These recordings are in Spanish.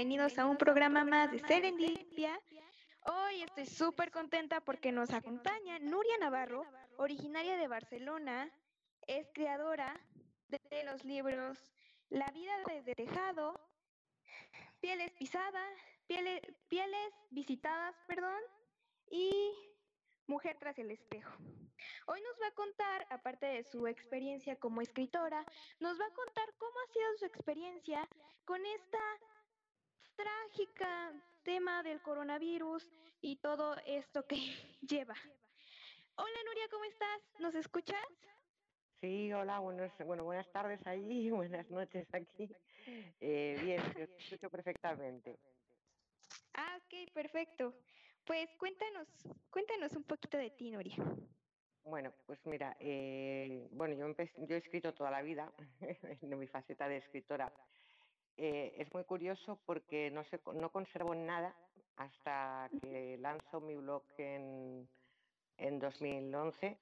bienvenidos a un programa más de Serendipia. Hoy estoy súper contenta porque nos acompaña Nuria Navarro, originaria de Barcelona, es creadora de los libros La vida desde tejado, Pieles pisadas, pieles visitadas, perdón, y Mujer tras el espejo. Hoy nos va a contar, aparte de su experiencia como escritora, nos va a contar cómo ha sido su experiencia con esta trágica tema del coronavirus y todo esto que lleva. Hola Nuria, ¿cómo estás? ¿Nos escuchas? Sí, hola, buenos, bueno, buenas tardes allí, buenas noches aquí. Eh, bien, te escucho perfectamente. Ah, ok, perfecto. Pues cuéntanos, cuéntanos un poquito de ti, Nuria. Bueno, pues mira, eh, bueno, yo, yo he escrito toda la vida en mi faceta de escritora. Eh, es muy curioso porque no, sé, no conservo nada hasta que lanzo mi blog en, en 2011.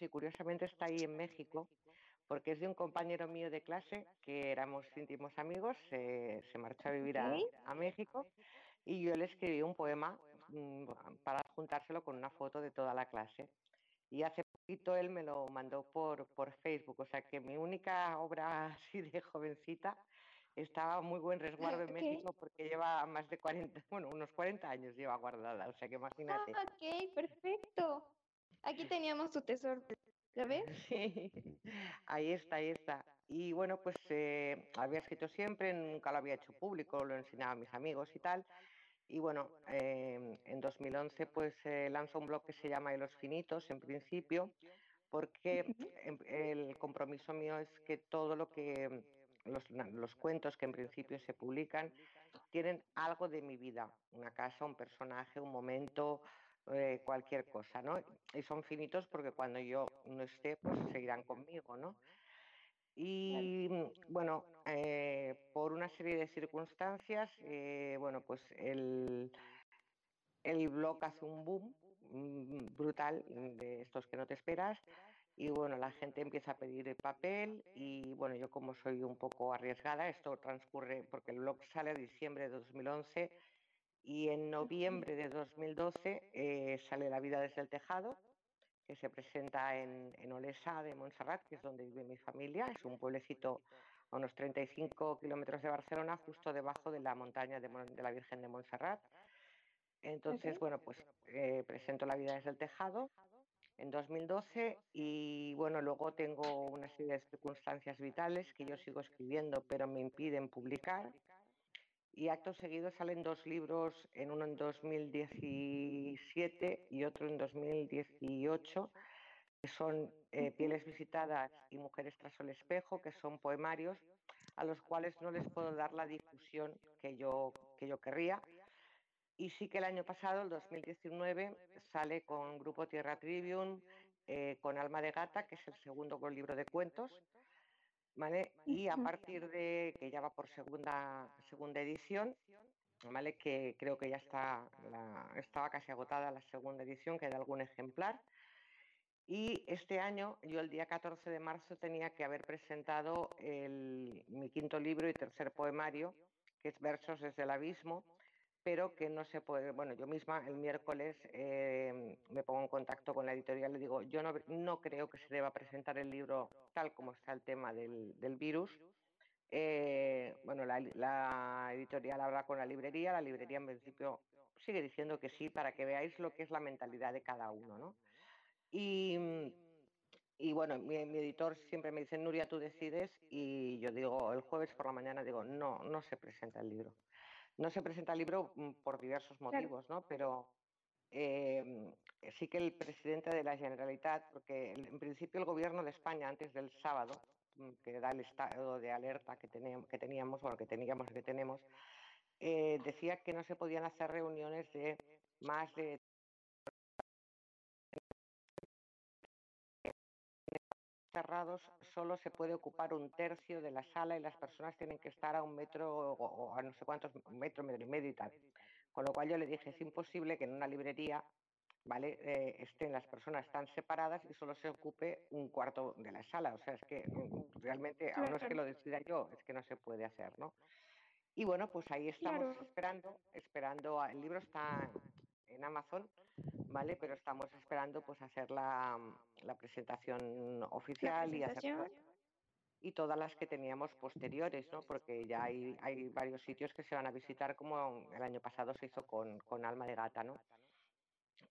Y curiosamente está ahí en México porque es de un compañero mío de clase que éramos íntimos amigos, se marchó a vivir a, México y yo le escribí un poema mm, para juntárselo con una foto de toda la clase. Y hace poquito él me lo mandó por, por Facebook, o sea que mi única obra así de jovencita estaba muy buen resguardo en México porque lleva más de 40, bueno, unos 40 años lleva guardada, o sea que imagínate. Ah, ok, perfecto. Aquí teníamos tu tesoro. ¿La ves? Sí, ahí está, ahí está. Y bueno, pues eh, había escrito siempre, nunca lo había hecho público, lo enseñaba a mis amigos y tal. Y bueno, em, en 2011 pues eh, lanzó un blog que se llama Los Finitos, en principio, porque em, el compromiso mío es que todo lo que, los, los cuentos que en principio se publican, tienen algo de mi vida, una casa, un personaje, un momento, eh, cualquier cosa, ¿no? Y son finitos porque cuando yo no esté, pues seguirán conmigo, ¿no? Y mm, bueno, eh, por una serie de circunstancias, eh, bueno, pues el, el blog hace un boom mm, brutal de estos que no te esperas. Y bueno, la gente empieza a pedir el papel y bueno, yo como soy un poco arriesgada, esto transcurre porque el blog sale a diciembre de 2011 y en noviembre de 2012 eh, sale La vida desde el tejado, que se presenta en, en Olesa de Montserrat, que es donde vive mi familia. Es un pueblecito a unos 35 kilómetros de Barcelona, justo debajo de la montaña de, la Virgen de Montserrat. Entonces, bueno, pues eh, presento La vida desde el tejado en 2012 y bueno, luego tengo una serie de circunstancias vitales que yo sigo escribiendo, pero me impiden publicar y acto seguido salen dos libros, en uno en 2017 y otro en 2018, que son eh, Pieles visitadas y Mujeres tras el espejo, que son poemarios a los cuales no les puedo dar la difusión que yo, que yo querría. Y sí que el año pasado, el 2019, sale con Grupo Tierra Tribune, eh, con Alma de Gata, que es el segundo libro de cuentos, ¿vale? Y a partir de que ya va por segunda, segunda edición, ¿vale? Que creo que ya está, estaba casi agotada la segunda edición, queda algún ejemplar. Y este año, yo el día 14 de marzo tenía que haber presentado mi quinto libro y tercer poemario, que es Versos desde el Abismo, pero que no se puede, bueno, yo misma el miércoles em, me pongo en contacto con la editorial y le digo, yo no, no, creo que se deba presentar el libro tal como está el tema del, del virus. Eh, bueno, la, la, editorial habla con la librería, la librería en principio sigue diciendo que sí, para que veáis lo que es la mentalidad de cada uno, ¿no? Y, y bueno, mi, editor siempre me dice, Nuria, tú decides, y yo digo, el jueves por la mañana digo, no, no se presenta el libro. No se presenta el libro mm, por diversos motivos, ¿no? Pero em, sí que el presidente de la Generalitat, porque en principio el gobierno de España antes del sábado, mm, que da el estado de alerta que teníamos, que teníamos bueno, que teníamos, que tenemos, eh, decía que no se podían hacer reuniones de más de cerrados solo se puede ocupar un tercio de la sala y las personas tienen que estar a un metro o, a no sé cuántos, un metro, y medio y tal. Con lo cual yo le dije, es imposible que en una librería ¿vale? Eh, estén las personas tan separadas y solo se ocupe un cuarto de la sala. O sea, es que mm, realmente, a no es que lo decida yo, es que no se puede hacer, ¿no? Y bueno, pues ahí estamos esperando, esperando, el libro está en Amazon, ¿vale? Pero estamos esperando pues hacer la, la presentación oficial y hacer y todas las que teníamos posteriores, ¿no? Porque ya hay, hay varios sitios que se van a visitar, como el año pasado se hizo con, con Alma de Gata, ¿no?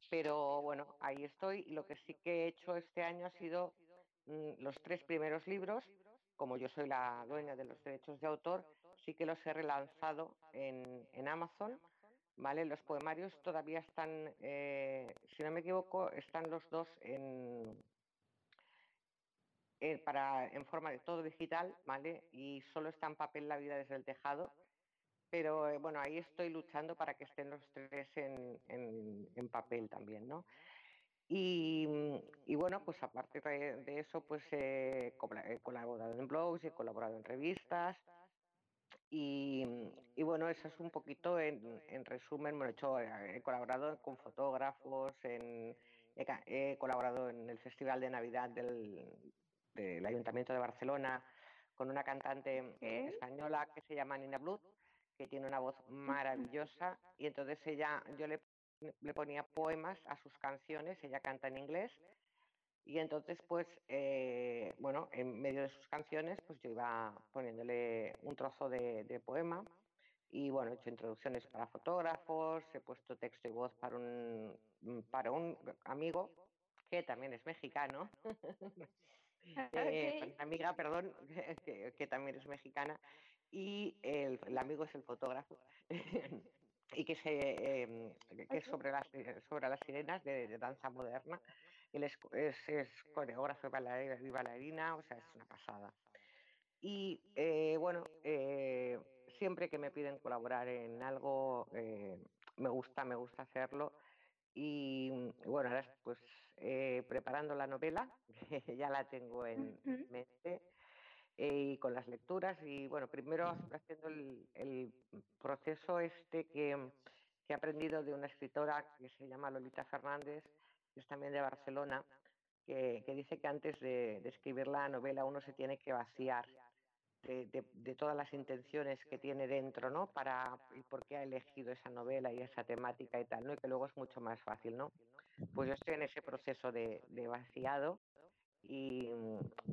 Pero bueno, ahí estoy. Y lo que sí que he hecho este año ha sido mm, los tres primeros libros. Como yo soy la dueña de los derechos de autor, sí que los he relanzado en, en Amazon. ¿Vale? Los poemarios todavía están, eh, si no me equivoco, están los dos en, para, en forma de todo digital, ¿vale? Y solo está en papel La vida desde el tejado, pero eh, bueno, ahí estoy luchando para que estén los tres en, en, papel también, ¿no? Y, y, bueno, pues aparte de eso, pues he colaborado en blogs, he colaborado en revistas y, y bueno, eso es un poquito en, en resumen, bueno, he, hecho, he colaborado con fotógrafos, en, he, he, colaborado en el Festival de Navidad del, del Ayuntamiento de Barcelona con una cantante española que se llama Nina Blood que tiene una voz maravillosa y entonces ella, yo le, le ponía poemas a sus canciones, ella canta en inglés y entonces pues, eh, bueno, en medio de sus canciones pues yo iba poniéndole un trozo de, de poema y bueno, he hecho introducciones para fotógrafos, he puesto texto y voz para un, para un amigo que también es mexicano, eh, amiga, perdón, que, que, también es mexicana, y el, el amigo es el fotógrafo. y que, se, eh, que es sobre las, sobre las sirenas de, de danza moderna. Él es, es, es coreógrafo y bailarina, o sea, es una pasada. Y eh, bueno, eh, siempre que me piden colaborar en algo, eh, me gusta, me gusta hacerlo. Y bueno, ahora pues preparando la novela, ya la tengo en uh -huh. mente, eh, y con las lecturas y bueno, primero haciendo el, el proceso este que, que, he aprendido de una escritora que se llama Lolita Fernández, es también de Barcelona, que, que dice que antes de, de, escribir la novela uno se tiene que vaciar de, de, de, todas las intenciones que tiene dentro, ¿no? Para y por qué ha elegido esa novela y esa temática y tal, ¿no? Y que luego es mucho más fácil, ¿no? Pues yo estoy en ese proceso de, vaciado y,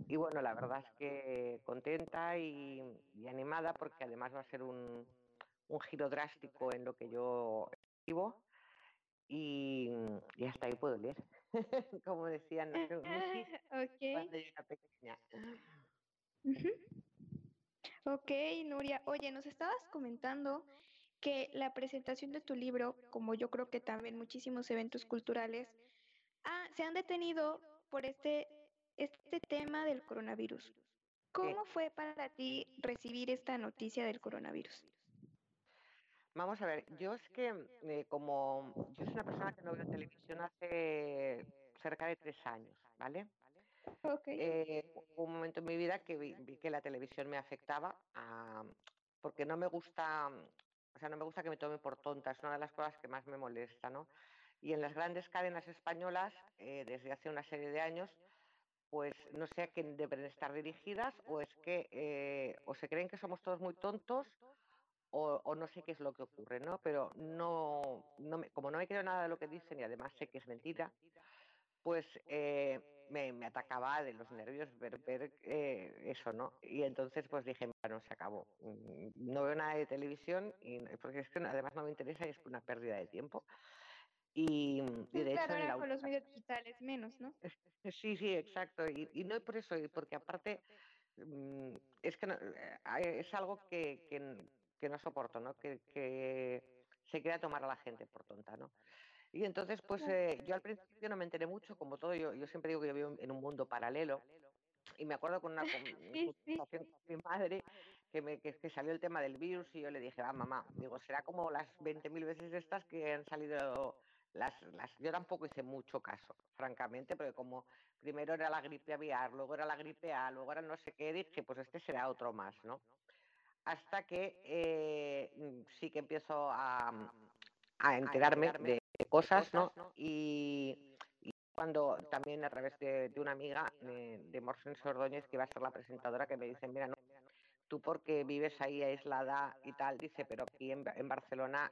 y, bueno, la verdad es que contenta y, y, animada porque además va a ser un, un giro drástico en lo que yo escribo y, y hasta ahí puedo leer, como decían no, okay. cuando yo era pequeña. Uh -huh. Ok, Nuria. Oye, nos estabas comentando que la presentación de tu libro, como yo creo que también muchísimos eventos culturales, ah, se han detenido por este este tema del coronavirus. ¿Cómo fue para ti recibir esta noticia del coronavirus? Vamos a ver, yo es que eh, como yo soy una persona que no veo televisión hace cerca de tres años, ¿vale? Okay. Eh, hubo un momento en mi vida que vi, vi que la televisión me afectaba a, porque no me gusta, o sea, no me gusta que me tomen por tonta, es una de las cosas que más me molesta, ¿no? Y en las grandes cadenas españolas, eh, desde hace una serie de años, pues no sé a quién deben estar dirigidas o es que eh, o se creen que somos todos muy tontos o, o, no sé qué es lo que ocurre, ¿no? Pero no, no me, como no me creo nada de lo que dicen y además sé que es mentira, pues eh, me, me, atacaba de los nervios ver, ver eh, eso, ¿no? Y entonces pues dije, bueno, se acabó. Mm, no veo nada de televisión y, porque es que además no me interesa y es una pérdida de tiempo. Y, y de claro, hecho, con los medios digitales menos, ¿no? Sí, sí, exacto. Y, y no por eso, porque aparte mmm, es que no, eh, es algo que, que, que, no soporto, ¿no? Que, que se quiera tomar a la gente por tonta, ¿no? Y entonces, pues eh, yo al principio no me enteré mucho, como todo, yo, yo siempre digo que yo vivo en un mundo paralelo. Y me acuerdo con una conversación con mi madre que, me, que, que, salió el tema del virus y yo le dije, ah, mamá, digo, será como las 20.000 veces estas que han salido las, las, yo tampoco hice mucho caso, francamente, porque como primero era la gripe aviar, luego era la gripe A, luego era no sé qué, dije, pues este será otro más, ¿no? Hasta que eh, sí que empiezo a, a enterarme de, cosas, ¿no? Y, cuando también a través de, una amiga de, de Morsens Ordóñez, que va a ser la presentadora, que me dice, mira, no, tú porque vives ahí aislada y tal, dice, pero aquí en, en Barcelona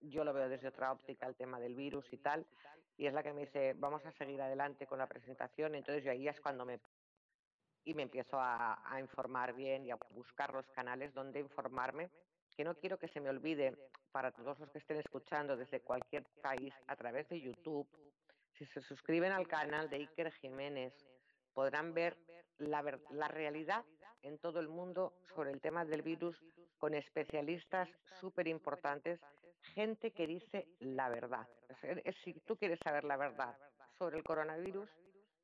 yo lo veo desde otra óptica el tema del virus y tal, y es la que me dice, vamos a seguir adelante con la presentación, entonces yo ahí es cuando me y me empiezo a, informar bien y a buscar los canales donde informarme, que no quiero que se me olvide para todos los que estén escuchando desde cualquier país a través de YouTube, si se suscriben al canal de Iker Jiménez, podrán ver la, la realidad en todo el mundo sobre el tema del virus con especialistas súper importantes, gente que dice la verdad. Si tú quieres saber la verdad sobre el coronavirus,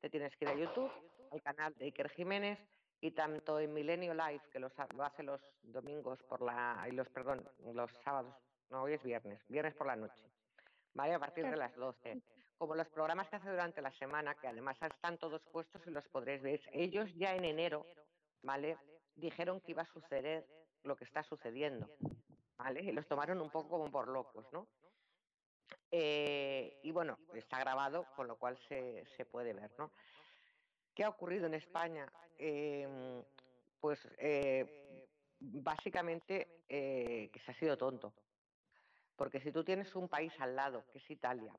te tienes que ir a YouTube, al canal de Iker Jiménez y tanto en Milenio Live, que lo hace los domingos por la, y los, perdón, los sábados, no, hoy es viernes, viernes por la noche, ¿vale? A partir de las 12. Como los programas que hace durante la semana, que además están todos puestos y los podréis ver. Ellos ya en enero, ¿vale? Dijeron que iba a suceder lo que está sucediendo, ¿vale? Y los tomaron un poco como por locos, ¿no? Eh, y bueno, está grabado, con lo cual se, se puede ver, ¿no? ¿Qué ha ocurrido en España? Em, pues eh, básicamente eh, que se ha sido tonto. Porque si tú tienes un país al lado, que es Italia,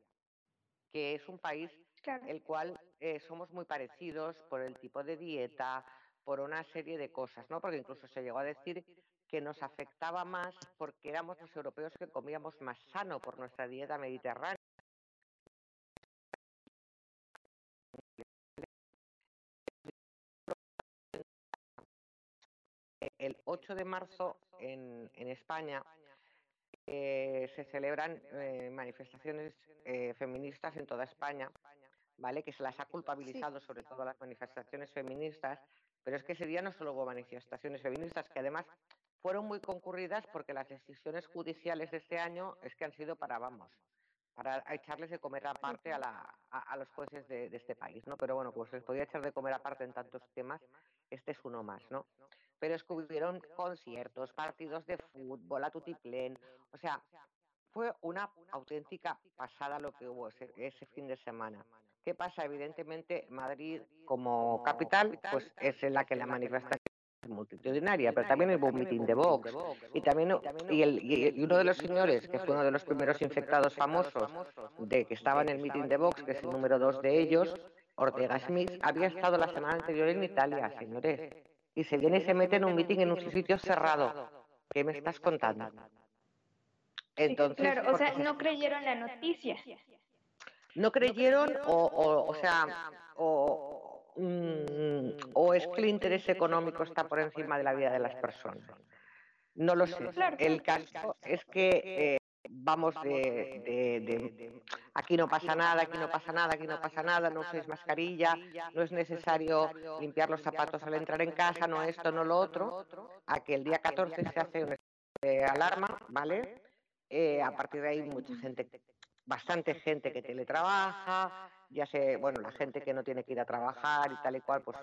que es un país el cual eh, somos muy parecidos por el tipo de dieta, por una serie de cosas, ¿no? Porque incluso se llegó a decir que nos afectaba más porque éramos los europeos que comíamos más sano por nuestra dieta mediterránea. El 8 de marzo en, España eh, se celebran eh, manifestaciones eh, feministas en toda España, ¿vale? Que se las ha culpabilizado sobre todo las manifestaciones feministas, pero es que ese día no solo hubo manifestaciones feministas, que además fueron muy concurridas porque las decisiones judiciales de este año es que han sido para, vamos, para echarles de comer aparte a, la, a, los jueces de, de, este país, ¿no? Pero bueno, se les podía echar de comer aparte en tantos temas, este es uno más, ¿no? Pero es que hubieron conciertos, partidos de fútbol, a tutiplén, o sea, fue una auténtica pasada lo que hubo ese, fin de semana. ¿Qué pasa? Evidentemente, Madrid como capital, pues es en la que la manifestación es multitudinaria, pero también hubo un mitin de Vox. Y también y, uno de los señores, que fue uno de los primeros infectados famosos de que estaba en el mitin de Vox, que es el número dos de ellos, Ortega Smith, había estado la semana anterior en Italia, señores y se viene y se mete en un meeting en un sitio cerrado. ¿Qué me estás contando? Entonces, claro, o sea, no creyeron la noticia. No creyeron o, o, sea, o, mm, o es que el interés económico está por encima de la vida de las personas. No lo sé. El caso es que eh, vamos de, aquí no pasa nada, aquí no pasa nada, aquí no pasa nada, no uséis mascarilla, no es necesario limpiar los zapatos al entrar en casa, no esto, no lo otro, a que el día 14 se hace una alarma, ¿vale? Eh, a partir de ahí mucha gente, bastante gente que teletrabaja, ya sé, bueno, la gente que no tiene que ir a trabajar y tal y cual, pues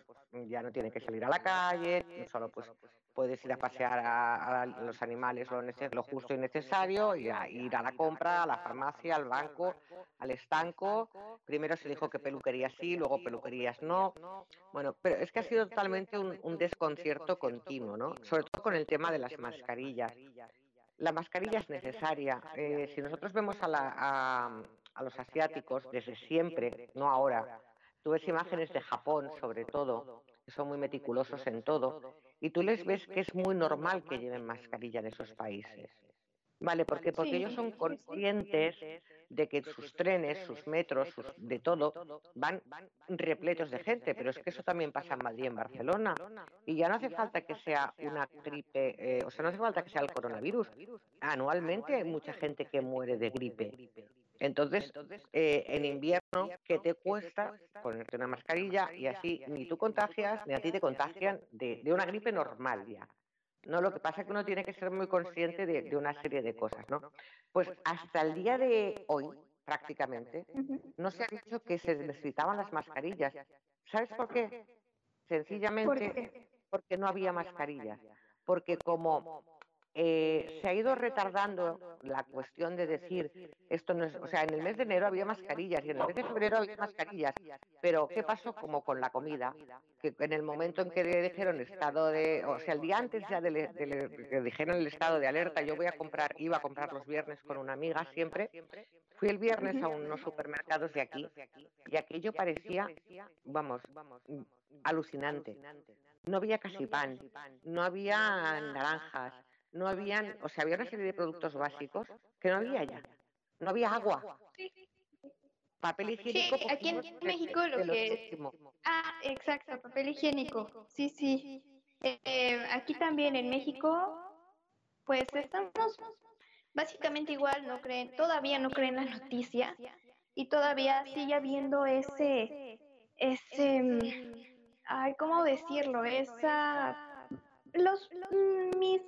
ya no tiene que salir a la calle, solo pues puedes ir a pasear a, los animales lo, lo, justo y necesario, y a ir a la compra, a la farmacia, al banco, al estanco. Primero se dijo que peluquerías sí, luego peluquerías no. Bueno, pero es que ha sido totalmente un, desconcierto continuo, ¿no? Sobre todo con el tema de las mascarillas. La mascarilla es necesaria. Eh, si nosotros vemos a, la, a los asiáticos desde siempre, no ahora, tú ves imágenes de Japón sobre todo, que son muy meticulosos en todo, y tú les ves que es muy normal que lleven mascarilla en esos países. Vale, porque porque ellos son conscientes de que sus trenes, sus metros, sus, de todo, van repletos de gente, pero es que eso también pasa en Madrid, en Barcelona. Y ya no hace falta que sea una gripe, eh, o sea, no hace falta que sea el coronavirus. Anualmente hay mucha gente que muere de gripe. Entonces, eh, en invierno, ¿qué te cuesta ponerte una mascarilla y así ni tú contagias ni a ti te contagian de, una gripe normal ya? No, lo que pasa es que uno tiene que ser muy consciente de, una serie de cosas, ¿no? Pues hasta el día de hoy, prácticamente, no se ha dicho que se necesitaban las mascarillas. ¿Sabes por qué? Sencillamente porque no había mascarillas. Porque como eh, se ha ido retardando la cuestión de decir esto no es, o sea, en el mes de enero había mascarillas y en el mes de febrero había mascarillas, pero ¿qué pasó como con la comida? Que en el momento en que dijeron estado de, o sea, el día antes ya de, que dijeron el estado de alerta, yo voy a comprar, iba a comprar los viernes con una amiga siempre, fui el viernes a unos supermercados de aquí y aquello parecía, vamos, alucinante. No había casi pan, no había naranjas, no habían, o sea, había una serie de productos básicos que no había ya. No había agua. Papel higiénico. Sí, aquí en México lo que... Ah, exacto, papel higiénico. Sí, sí. Eh, aquí también en México, pues estamos básicamente igual, no creen, todavía no creen la noticia y todavía sigue habiendo ese, ese, mm, ay, ¿cómo decirlo? Esa, los, mm, mis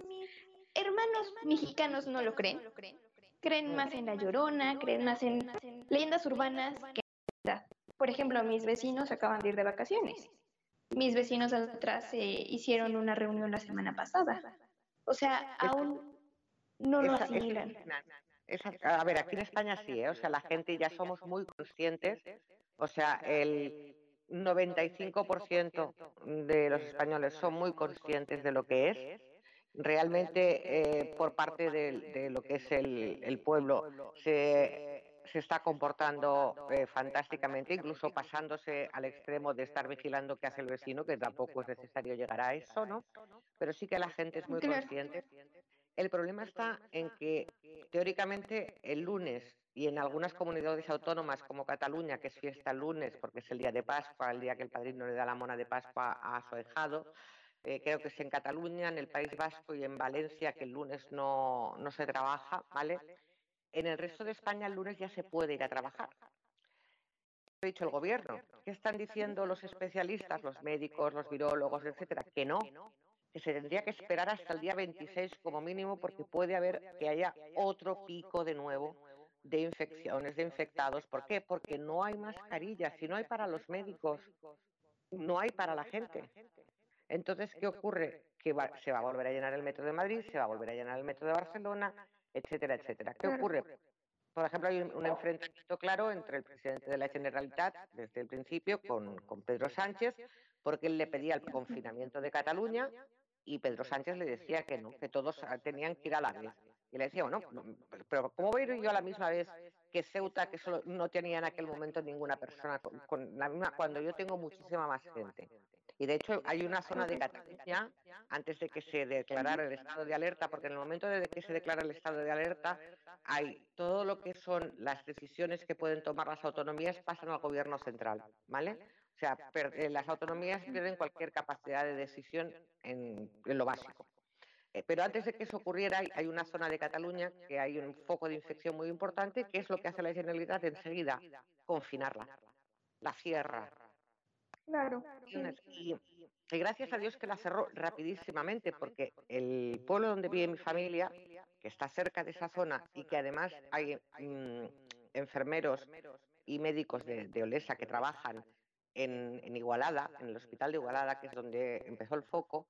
hermanos mexicanos no lo creen. Creen más en la llorona, creen más en leyendas urbanas que Por ejemplo, mis vecinos acaban de ir de vacaciones. Mis vecinos atrás eh, hicieron una reunión la semana pasada. O sea, aún no lo asimilan. a ver, aquí en España sí, ¿eh? o sea, la gente ya somos muy conscientes. O sea, el 95% de los españoles son muy conscientes de lo que es realmente eh, por parte de, lo que es el, pueblo se, está comportando eh, fantásticamente, incluso pasándose al extremo de estar vigilando qué hace el vecino, que tampoco es necesario llegar a eso, ¿no? Pero sí que la gente es muy consciente. El problema está en que teóricamente el lunes y en algunas comunidades autónomas como Cataluña, que es fiesta el lunes porque es el día de Pascua, el día que el padrino le da la mona de Pascua a su ahijado, eh, creo que es en Cataluña, en el País Vasco y en Valencia, que el lunes no, no se trabaja, ¿vale? En el resto de España el lunes ya se puede ir a trabajar. ¿Qué ha dicho el gobierno? ¿Qué están diciendo los especialistas, los médicos, los virólogos, etcétera? Que no, que se tendría que esperar hasta el día 26 como mínimo porque puede haber que haya otro pico de nuevo de infecciones, de infectados. ¿Por qué? Porque no hay mascarillas. Si no hay para los médicos, no hay para la gente. Entonces, ¿qué ocurre? Que se va a volver a llenar el metro de Madrid, se va a volver a llenar el metro de Barcelona, etcétera, etcétera. ¿Qué ocurre? Por ejemplo, hay un, enfrentamiento claro entre el presidente de la Generalitat desde el principio con, Pedro Sánchez, porque él le pedía el confinamiento de Cataluña y Pedro Sánchez le decía que no, que todos tenían que ir a la vez. Y le decía, bueno, pero ¿cómo voy a ir yo a la misma vez que Ceuta, que solo no tenía en aquel momento ninguna persona con la misma, cuando yo tengo muchísima más gente? Y de hecho hay una zona de Cataluña, antes de que se declarara el estado de alerta, porque en el momento de que se declara el estado de alerta, hay todo lo que son las decisiones que pueden tomar las autonomías pasan al gobierno central, ¿vale? O sea, las autonomías pierden cualquier capacidad de decisión en, lo básico. Eh, pero antes de que eso ocurriera, hay, una zona de Cataluña que hay un foco de infección muy importante, que es lo que hace la Generalitat enseguida, confinarla. La cierra, Claro. Y, gracias a Dios que la cerró rapidísimamente, porque el pueblo donde vive mi familia, que está cerca de esa zona y que además hay mm, enfermeros y médicos de, Olesa que trabajan en, Igualada, en el hospital de Igualada, que es donde empezó el foco,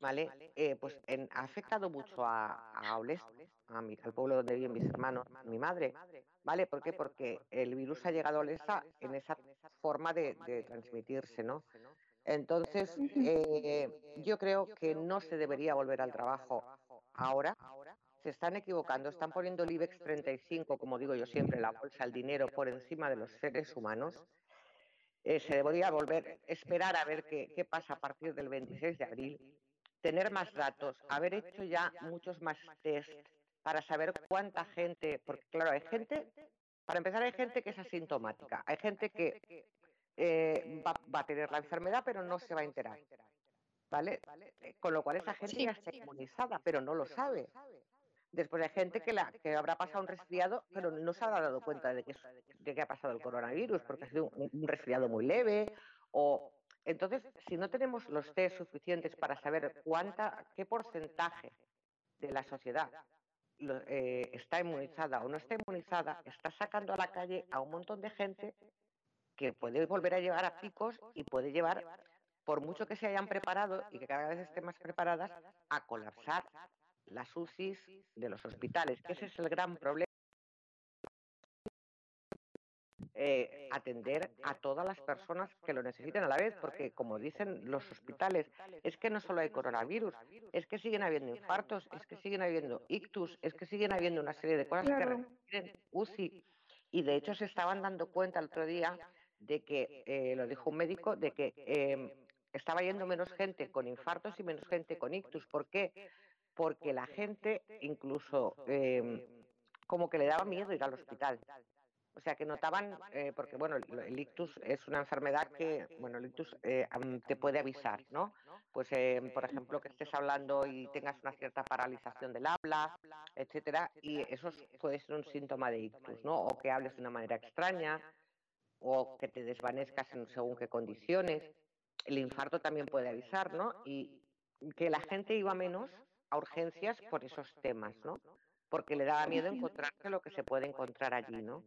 ¿vale? Eh, pues ha afectado mucho a, a Olesa, al pueblo donde viven mis hermanos, mi madre, ¿vale? ¿Por qué? Porque el virus ha llegado a Olesa en esa forma de, transmitirse, ¿no? Entonces, eh, yo creo que no se debería volver al trabajo ahora. Se están equivocando, están poniendo el IBEX 35, como digo yo siempre, la bolsa, el dinero por encima de los seres humanos. Eh, se debería volver, esperar a ver qué, qué pasa a partir del 26 de abril, tener más datos, haber hecho ya muchos más test para saber cuánta gente, porque claro, hay gente para empezar, hay gente que es asintomática, hay gente que eh, va, a tener la enfermedad pero no se va a enterar. ¿Vale? Eh, con lo cual esa gente ya está inmunizada, pero no lo sabe. Después hay gente que, la, que habrá pasado un resfriado, pero no se habrá dado cuenta de que, de que ha pasado el coronavirus, porque ha sido un, resfriado muy leve. O entonces, si no tenemos los test suficientes para saber cuánta, qué porcentaje de la sociedad eh, está inmunizada o no está inmunizada, está sacando a la calle a un montón de gente que puede volver a llevar a picos y puede llevar, por mucho que se hayan preparado y que cada vez estén más preparadas, a colapsar las UCIs de los hospitales, que ese es el gran problema. Eh, atender a todas las personas que lo necesiten a la vez, porque como dicen los hospitales, es que no solo hay coronavirus, es que siguen habiendo infartos, es que siguen habiendo ictus, es que siguen habiendo una serie de cosas que requieren UCI. Y de hecho se estaban dando cuenta el otro día de que, eh, lo dijo un médico, de que em, estaba yendo menos gente con infartos y menos gente con ictus. ¿Por qué? Porque la gente incluso em, como que le daba miedo ir al hospital. O sea, que notaban, eh, porque bueno, el, ictus es una enfermedad que, bueno, el ictus eh, te puede avisar, ¿no? Pues, eh, por ejemplo, que estés hablando y tengas una cierta paralización del habla, etcétera, y eso puede ser un síntoma de ictus, ¿no? O que hables de una manera extraña, o que te desvanezcas en según qué condiciones. El infarto también puede avisar, ¿no? Y que la gente iba menos a urgencias por esos temas, ¿no? Porque le daba miedo encontrarse lo que se puede encontrar allí, ¿no?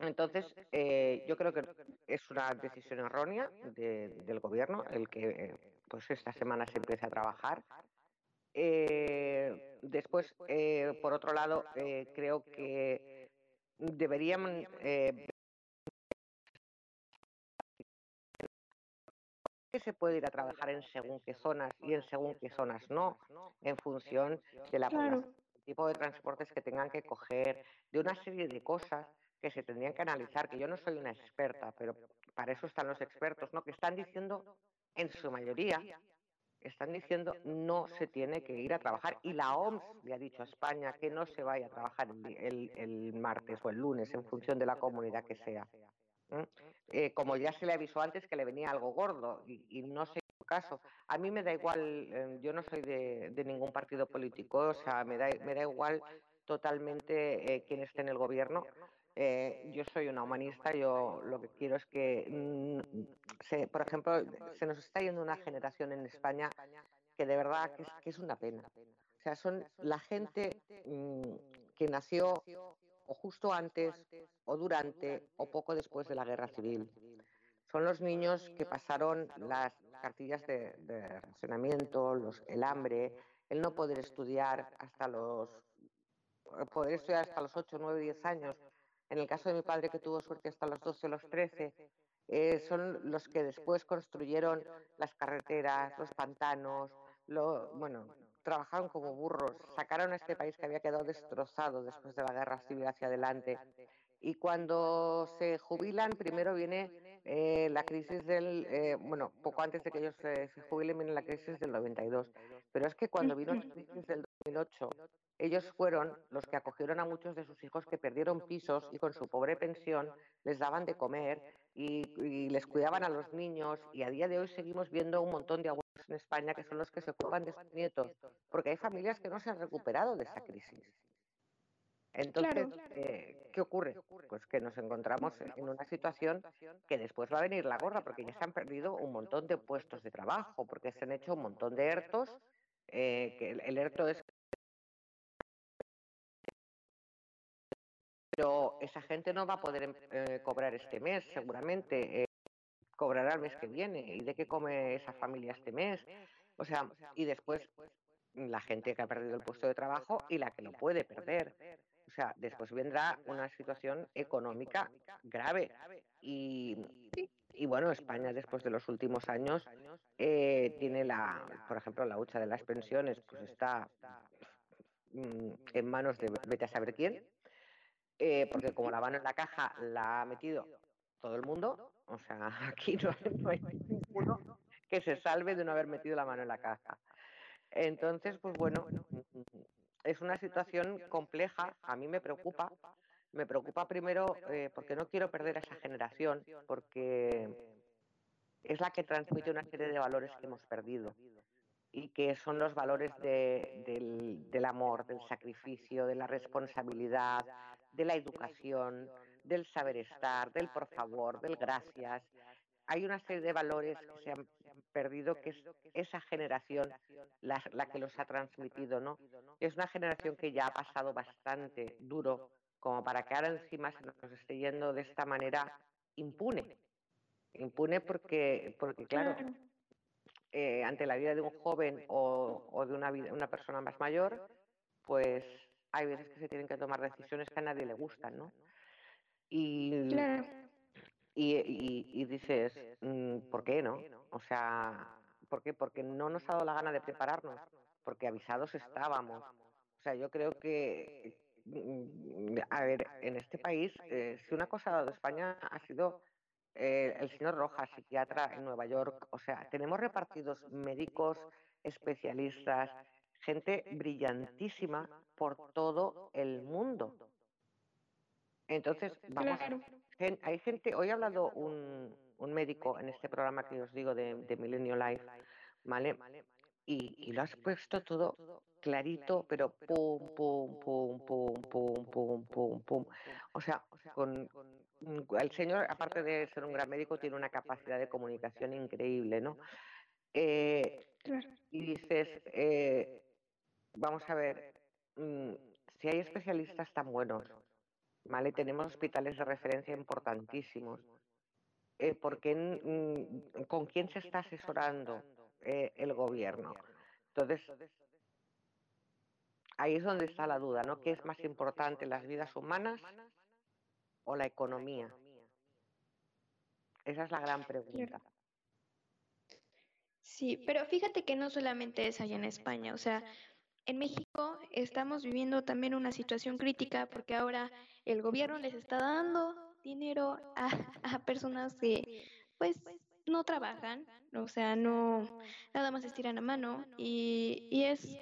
Entonces, eh, yo creo que es una decisión errónea del gobierno el que eh, pues esta semana se empiece a trabajar. Eh, después, por otro lado, creo que deberían que se puede ir a trabajar en según qué zonas y en según qué zonas no, en función de la tipo de transportes que tengan que coger, de una serie de cosas que se tendrían que analizar, que yo no soy una experta, pero para eso están los expertos, ¿no? Que están diciendo, en su mayoría, están diciendo no se tiene que ir a trabajar y la OMS le ha dicho a España que no se vaya a trabajar el, martes o el lunes en función de la comunidad que sea. Eh, como ya se le avisó antes que le venía algo gordo y, no sé caso. A mí me da igual, eh, yo no soy de, de, ningún partido político, o sea, me da, me da igual totalmente eh, quién esté en el gobierno. Eh, yo soy una humanista, yo lo que quiero es que, mm, por ejemplo, se nos está yendo una generación en España que de verdad que es, una pena. O sea, son la gente mm, que nació o justo antes, o durante, o poco después de la guerra civil. Son los niños que pasaron las cartillas de, racionamiento, los, el hambre, el no poder estudiar hasta los poder estudiar hasta los 8, 9, 10 años en el caso de mi padre, que tuvo suerte hasta los 12 o los 13, eh, son los que después construyeron las carreteras, los pantanos, lo, bueno, trabajaron como burros, sacaron a este país que había quedado destrozado después de la guerra civil hacia adelante. Y cuando se jubilan, primero viene eh, la crisis del, eh, bueno, poco antes de que ellos se jubilen, viene la crisis del 92. Pero es que cuando vino la crisis del 2008, ellos fueron los que acogieron a muchos de sus hijos que perdieron pisos y con su pobre pensión les daban de comer y, les cuidaban a los niños y a día de hoy seguimos viendo un montón de abuelos en España que son los que se ocupan de sus nietos, porque hay familias que no se han recuperado de esa crisis. Entonces, eh, ¿qué ocurre? Pues que nos encontramos en una situación que después va a venir la gorra, porque ya se han perdido un montón de puestos de trabajo, porque se han hecho un montón de ERTOS, eh, que el, ERTO es pero esa gente no va a poder eh, cobrar este mes, seguramente. Eh, cobrará el mes que viene. ¿Y de qué come esa familia este mes? O sea, y después la gente que ha perdido el puesto de trabajo y la que lo puede perder. O sea, después vendrá una situación económica grave. Y, bueno, España después de los últimos años eh, tiene la, por ejemplo, la hucha de las pensiones, pues está mm, en manos de vete a saber quién. Eh, porque como la mano en la caja la ha metido todo el mundo, o sea, aquí no, hay ninguno que se salve de no haber metido la mano en la caja. Entonces, pues bueno, es una situación compleja, a mí me preocupa. Me preocupa primero eh, porque no quiero perder a esa generación, porque es la que transmite una serie de valores que hemos perdido y que son los valores del, del amor, del sacrificio, de la responsabilidad, de la educación, del saber estar, del por favor, del gracias. Hay una serie de valores que se han perdido, que es esa generación la, que los ha transmitido, ¿no? Es una generación que ya ha pasado bastante duro como para que ahora encima se nos esté yendo de esta manera impune. Impune porque, porque claro, eh, ante la vida de un joven o, de una, una persona más mayor, pues hay veces que se tienen que tomar decisiones que a nadie le gustan, ¿no? Y, y, dices, mm, ¿por qué no? O sea, ¿por qué? Porque no nos ha dado la gana de prepararnos, porque avisados estábamos. O sea, yo creo que, mm, a ver, en este país, eh, si una cosa ha dado España ha sido eh, el señor Rojas, psiquiatra en Nueva York. O sea, tenemos repartidos médicos, especialistas, gente brillantísima por todo el mundo. Entonces, vamos, hay gente, hoy ha hablado un, un, médico en este programa que os digo de, de Millennium Life, ¿vale? Y, y, lo has puesto todo clarito, pero pum, pum, pum, pum, pum, pum, pum, pum. O sea, con, el señor, aparte de ser un gran médico, tiene una capacidad de comunicación increíble, ¿no? Eh, y dices, eh, vamos a ver, mm, si hay especialistas tan buenos, ¿vale? Tenemos hospitales de referencia importantísimos. Eh, mm, ¿Con quién se está asesorando eh, el gobierno? Entonces, ahí es donde está la duda, ¿no? ¿Qué es más importante, las vidas humanas o la economía? Esa es la gran pregunta. Sí, pero fíjate que no solamente es allá en España, o sea, en México estamos viviendo también una situación crítica porque ahora el gobierno les está dando dinero a, personas que pues no trabajan, o sea, no nada más estiran a mano y, y es,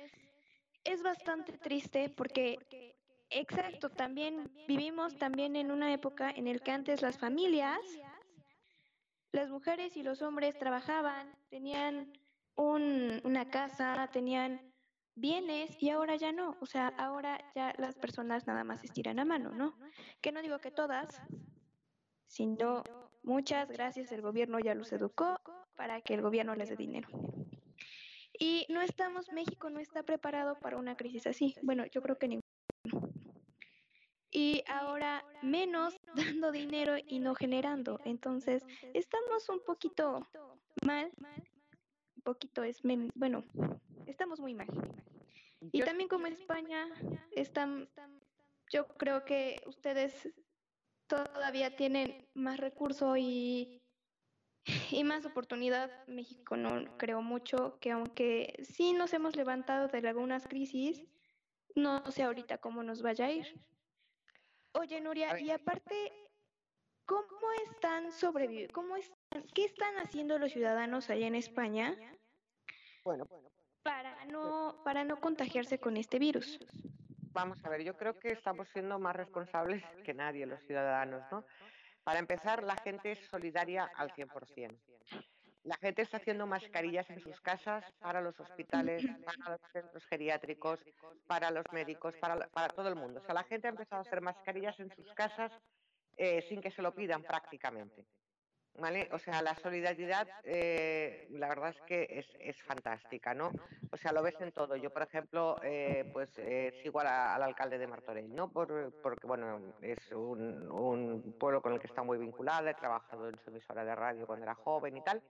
es bastante triste porque exacto, también vivimos también en una época en el que antes las familias, las mujeres y los hombres trabajaban, tenían un, una casa, tenían bienes y ahora ya no. O sea, ahora ya las personas nada más estiran a mano, ¿no? Que no digo que todas, sino muchas gracias el gobierno ya los educó para que el gobierno les dé dinero. Y no estamos, México no está preparado para una crisis así. Bueno, yo creo que ninguno. Y ahora menos dando dinero y no generando. Entonces, estamos un poquito mal. Poquito es, bueno, estamos muy mal. Y también como España están, yo creo que ustedes todavía tienen más recurso y, y más oportunidad. México no creo mucho que aunque sí nos hemos levantado de algunas crisis, no sé ahorita cómo nos vaya a ir. Oye, Nuria, y aparte, ¿cómo están sobreviviendo? ¿Cómo están, ¿Qué están haciendo los ciudadanos allá en España? Bueno, para no, para no contagiarse con este virus? Vamos a ver, yo creo que estamos siendo más responsables que nadie, los ciudadanos, ¿no? Para empezar, la gente es solidaria al 100%. La gente está haciendo mascarillas en sus casas para los hospitales, para los centros geriátricos, para los médicos, para, para todo el mundo. O sea, la gente ha empezado a hacer mascarillas en sus casas eh, sin que se lo pidan prácticamente. ¿Vale? O sea, la solidaridad, eh, la verdad es que es, es, fantástica, ¿no? O sea, lo ves en todo. Yo, por ejemplo, eh, pues eh, sigo al alcalde de Martorell, ¿no? Por, porque, bueno, es un, un, pueblo con el que está muy vinculada, he trabajado en su emisora de radio cuando era joven y tal.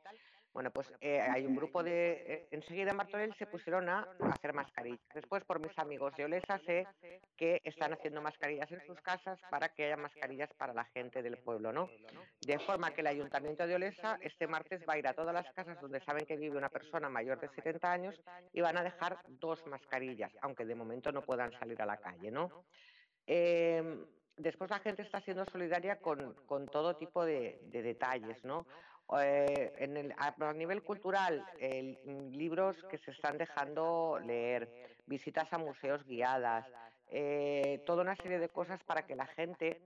Bueno, pues eh, hay un grupo de... Eh, enseguida en Martorell se pusieron a hacer mascarillas. Después, por mis amigos de Olesa, sé que están haciendo mascarillas en sus casas para que haya mascarillas para la gente del pueblo, ¿no? De forma que el Ayuntamiento de Olesa este martes va a ir a todas las casas donde saben que vive una persona mayor de 70 años y van a dejar dos mascarillas, aunque de momento no puedan salir a la calle, ¿no? Em, después la gente está siendo solidaria con, con todo tipo de, de detalles, ¿no? Eh, en el, a, nivel cultural, libros que se están dejando leer, visitas a museos guiadas, eh, toda una serie de cosas para que la gente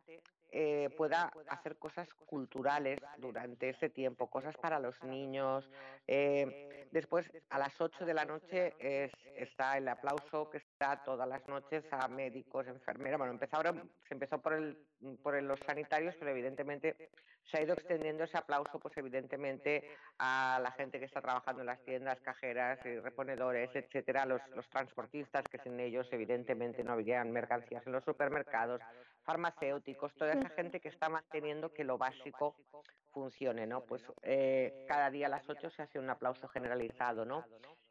eh, pueda hacer cosas culturales durante ese tiempo, cosas para los niños. después, a las 8 de la noche es, está el aplauso que está todas las noches a médicos, enfermeras. Bueno, empezó ahora, se empezó por, el, por los sanitarios, pero evidentemente se ha ido extendiendo ese aplauso, pues evidentemente, a la gente que está trabajando en las tiendas, cajeras, y reponedores, etcétera, los, los transportistas, que sin ellos, evidentemente, no habrían mercancías en los supermercados, farmacéuticos, toda esa gente que está manteniendo que lo básico funcione, ¿no? Pues eh, cada día a las 8 se hace un aplauso generalizado, ¿no?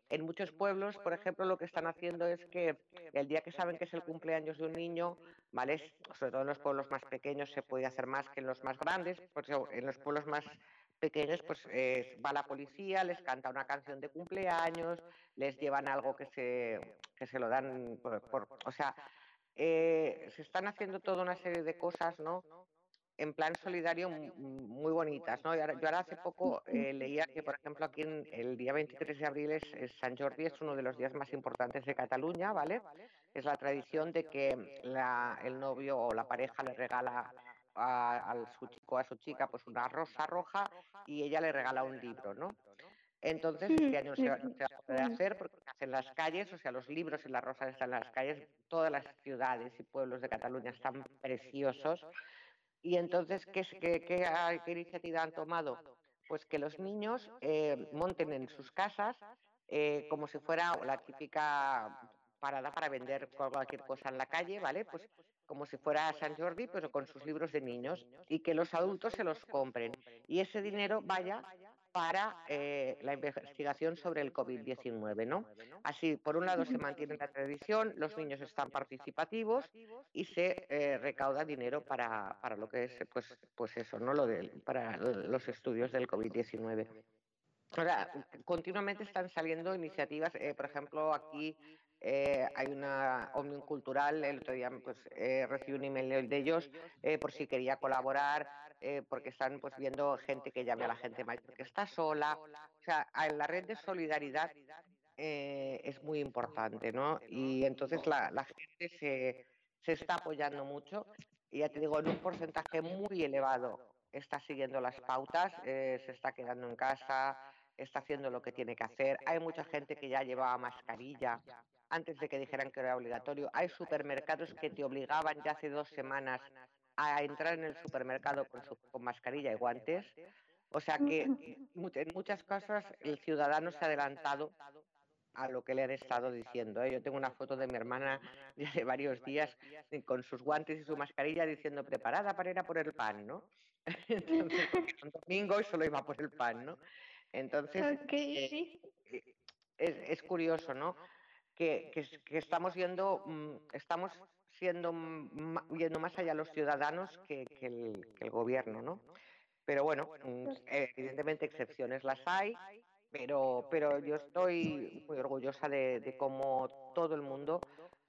En muchos pueblos, por ejemplo, lo que están haciendo es que el día que saben que es el cumpleaños de un niño, ¿vale? Sobre todo en los pueblos más pequeños se puede hacer más que en los más grandes, porque en los pueblos más pequeños, pues eh, va la policía, les canta una canción de cumpleaños, les llevan algo que se, que se lo dan por, o sea, eh, se están haciendo toda una serie de cosas, ¿no? en plan solidario muy bonitas, ¿no? Yo ahora, hace poco eh, leía que, por ejemplo, aquí en el día 23 de abril es, San Jordi, es uno de los días más importantes de Cataluña, ¿vale? Es la tradición de que el novio o la pareja le regala a, su chico a su chica pues una rosa roja y ella le regala un libro, ¿no? Entonces, este año se va, a poder hacer porque en las calles, o sea, los libros y las rosas están en las calles, todas las ciudades y pueblos de Cataluña están preciosos y entonces, ¿qué, qué, qué, iniciativa han tomado? Pues que los niños eh, monten en sus casas eh, como si fuera la típica parada para vender cualquier cosa en la calle, ¿vale? Pues como si fuera San Jordi, pero con sus libros de niños, y que los adultos se los compren. Y ese dinero vaya para eh, la investigación sobre el COVID-19, ¿no? Así, por un lado se mantiene la tradición, los niños están participativos y se eh, recauda dinero para, para, lo que es, pues, pues eso, ¿no? Lo de, para los estudios del COVID-19. Ahora, continuamente están saliendo iniciativas, eh, por ejemplo, aquí eh, hay una Omnium Cultural, el otro día pues, eh, recibí un email de ellos eh, por si quería colaborar, porque están pues viendo gente que llame a la gente mayor que está sola. O sea, la red de solidaridad es muy importante, ¿no? Y entonces la, gente se, se está apoyando mucho y ya te digo, en un porcentaje muy elevado está siguiendo las pautas, se está quedando en casa, está haciendo lo que tiene que hacer. Hay mucha gente que ya llevaba mascarilla antes de que dijeran que era obligatorio. Hay supermercados que te obligaban ya hace dos semanas a entrar en el supermercado con, con mascarilla y guantes. O sea que en muchas cosas el ciudadano se ha adelantado a lo que le han estado diciendo. ¿eh? Yo tengo una foto de mi hermana de hace varios días con sus guantes y su mascarilla diciendo preparada para ir a por el pan, ¿no? Entonces, un domingo y solo iba por el pan, ¿no? Entonces, eh, es, es, curioso, ¿no? que, estamos viendo, mm, estamos siendo viendo más allá los ciudadanos que, el, gobierno, ¿no? Pero bueno, mm, evidentemente excepciones las hay, pero, pero yo estoy muy orgullosa de, cómo todo el mundo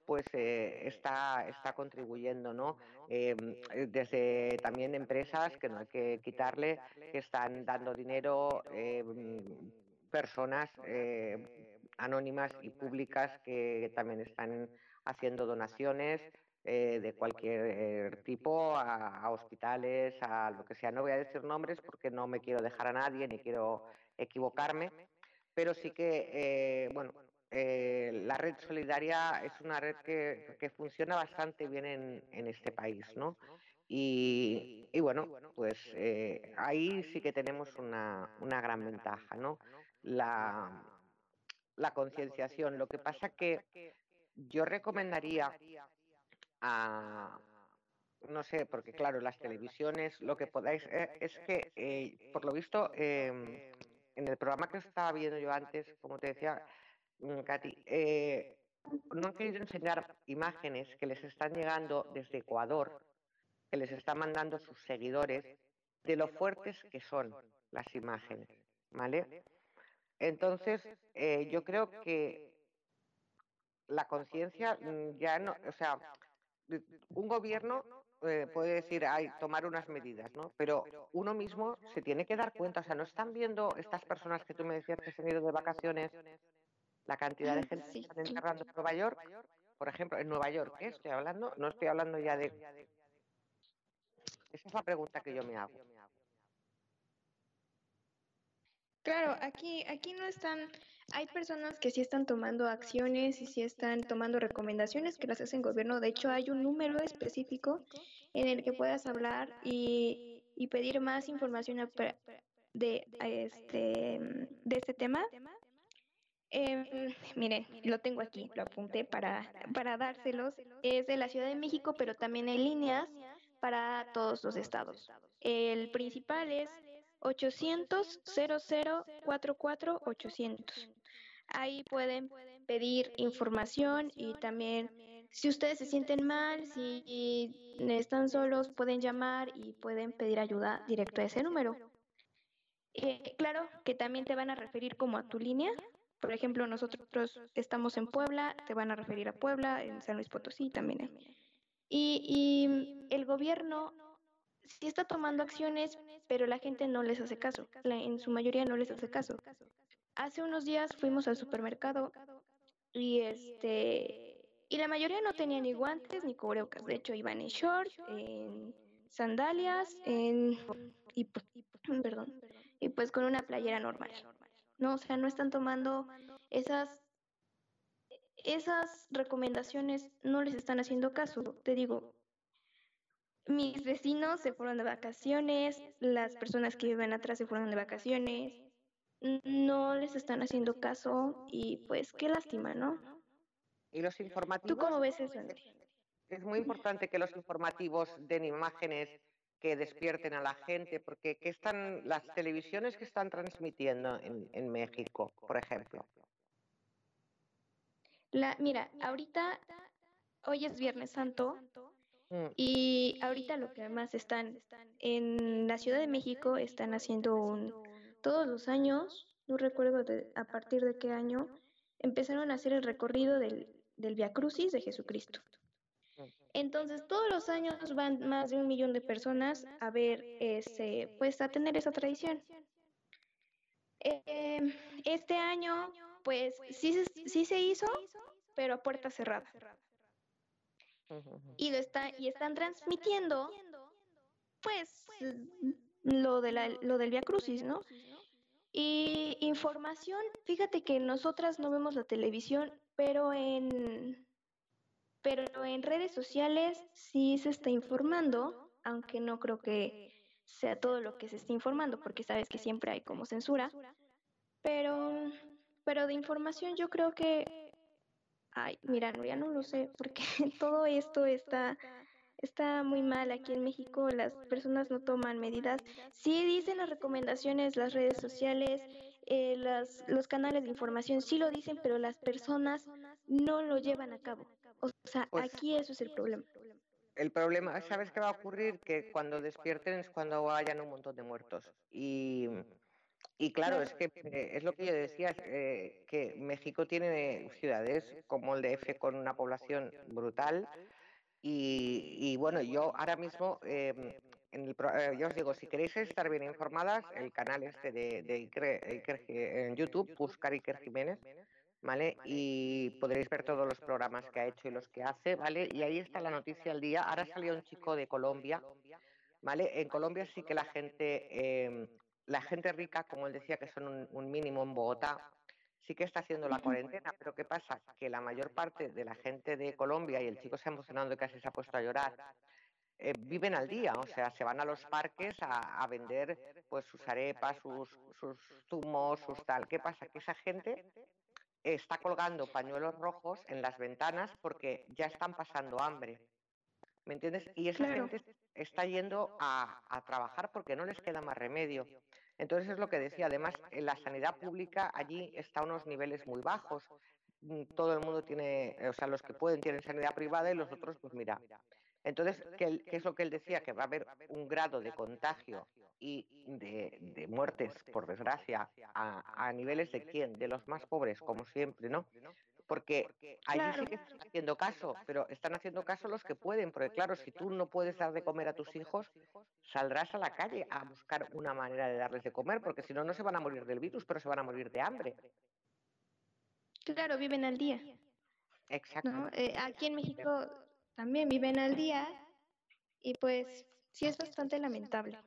pues eh, está, está contribuyendo, ¿no? Em, desde también empresas, que no hay que quitarle, que están dando dinero, em, personas eh, anónimas y públicas que también están haciendo donaciones eh, de cualquier tipo a, hospitales, a lo que sea. No voy a decir nombres porque no me quiero dejar a nadie ni quiero equivocarme, pero sí que, eh, bueno, eh, la red solidaria es una red que, que funciona bastante bien en, en, este país, ¿no? Y, y bueno, pues ahí sí que tenemos una, una gran ventaja, ¿no? La, la concienciación. Lo que pasa que yo recomendaría a, no sé, porque claro, las televisiones, lo que podáis, eh, es que, eh, por lo visto, em, en el programa que estaba viendo yo antes, como te decía, mm, Katy, eh, no han querido enseñar imágenes que les están llegando desde Ecuador, que les están mandando sus seguidores, de lo fuertes que son las imágenes, ¿vale? Entonces, eh, yo creo que la conciencia mm, ya no, o sea, un gobierno eh, puede decir, hay tomar unas medidas, ¿no? Pero uno mismo se tiene que dar cuenta, o sea, no están viendo estas personas que tú me decías que se han ido de vacaciones, la cantidad de gente que están enterrando en Nueva York, por ejemplo, en Nueva York, ¿qué estoy hablando? No estoy hablando ya de... Esa es la pregunta que yo me hago. Claro, aquí, aquí no están, hay personas que sí están tomando acciones y sí están tomando recomendaciones que las hace gobierno. De hecho, hay un número específico en el que puedas hablar y, y pedir más información de, este, de este tema. Eh, miren, lo tengo aquí, lo apunté para, para dárselos. Es de la Ciudad de México, pero también hay líneas para todos los estados. El principal es 800 00 44 800. Ahí pueden pedir información y también si ustedes se sienten mal, si están solos, pueden llamar y pueden pedir ayuda directo a ese número. Eh, claro que también te van a referir como a tu línea. Por ejemplo, nosotros estamos en Puebla, te van a referir a Puebla, en San Luis Potosí también. Y el gobierno sí está tomando acciones, pero la gente no les hace caso. en su mayoría no les hace caso. Hace unos días fuimos al supermercado y este y la mayoría no tenía ni guantes ni cubrebocas. De hecho, iban en short, en sandalias, en y, perdón, y pues con una playera normal. No, o sea, no están tomando esas esas recomendaciones no les están haciendo caso. Te digo, mis vecinos se fueron de vacaciones, las personas que viven atrás se fueron de vacaciones, no les están haciendo caso y pues qué lástima, ¿no? Y los informativos. ¿Tú cómo ves eso, Es muy importante que los informativos den imágenes que despierten a la gente, porque ¿qué están las televisiones que están transmitiendo en, México, por ejemplo? La, mira, ahorita, hoy es Viernes Santo. Y ahorita lo que más están en la Ciudad de México están haciendo un todos los años, no recuerdo a partir de qué año, empezaron a hacer el recorrido del del Via Crucis de Jesucristo. Entonces, todos los años van más de un millón de personas a ver, ese, pues a tener esa tradición. Em, este año, pues sí, sí se hizo, pero a puerta cerrada. Y lo está, y están transmitiendo, pues, lo de la, lo del Via Crucis, ¿no? Y información, fíjate que nosotras no vemos la televisión pero en, pero en redes sociales sí se está informando, aunque no creo que sea todo lo que se está informando, porque sabes que siempre hay como censura, pero, pero de información yo creo que, ay, mira, ya no lo sé, porque todo esto está está muy mal aquí en México, las personas no toman medidas. Sí dicen las recomendaciones, las redes sociales, eh, las, los canales de información sí lo dicen, pero las personas no lo llevan a cabo. O sea, pues aquí eso es el problema. El problema, ¿sabes qué va a ocurrir? Que cuando despierten es cuando hayan un montón de muertos. Y, y claro, es que eh, es lo que yo decía, eh, que México tiene ciudades como el DF con una población brutal. Y, y bueno, yo ahora mismo em, en el, eh, yo os digo, si queréis estar bien informadas, el canal este de, de Iker, en YouTube, buscar Iker Jiménez, ¿vale? Y podréis ver todos los programas que ha hecho y los que hace, ¿vale? Y ahí está la noticia al día. Ahora salió un chico de Colombia, ¿vale? En Colombia sí que la gente, em, la gente rica, como él decía, que son un, mínimo en Bogotá, sí que está haciendo la cuarentena, pero ¿qué pasa? Que la mayor parte de la gente de Colombia, y el chico se ha emocionado y casi se ha puesto a llorar, eh, viven al día, o sea, se van a los parques a, vender pues sus arepas, sus, sus zumos, sus tal. ¿Qué pasa? Que esa gente está colgando pañuelos rojos en las ventanas porque ya están pasando hambre. ¿Me entiendes? Y esa gente está yendo a, a, trabajar porque no les queda más remedio. Entonces es lo que decía. Además, en la sanidad pública allí está a unos niveles muy bajos. Mm, todo el mundo tiene, o sea, los que pueden tienen sanidad privada y los otros, pues mira, entonces, ¿qué, es lo que él decía? Que va a haber un grado de contagio y de, muertes, por desgracia, a, niveles de quién? De los más pobres, como siempre, ¿no? Porque allí sí que están haciendo caso, pero están haciendo caso los que pueden, porque claro, si tú no puedes dar de comer a tus hijos, saldrás a la calle a buscar una manera de darles de comer, porque si no, no se van a morir del virus, pero se van a morir de hambre. Claro, viven al día. Exacto. Eh, aquí en México también viven al día y pues sí es bastante lamentable.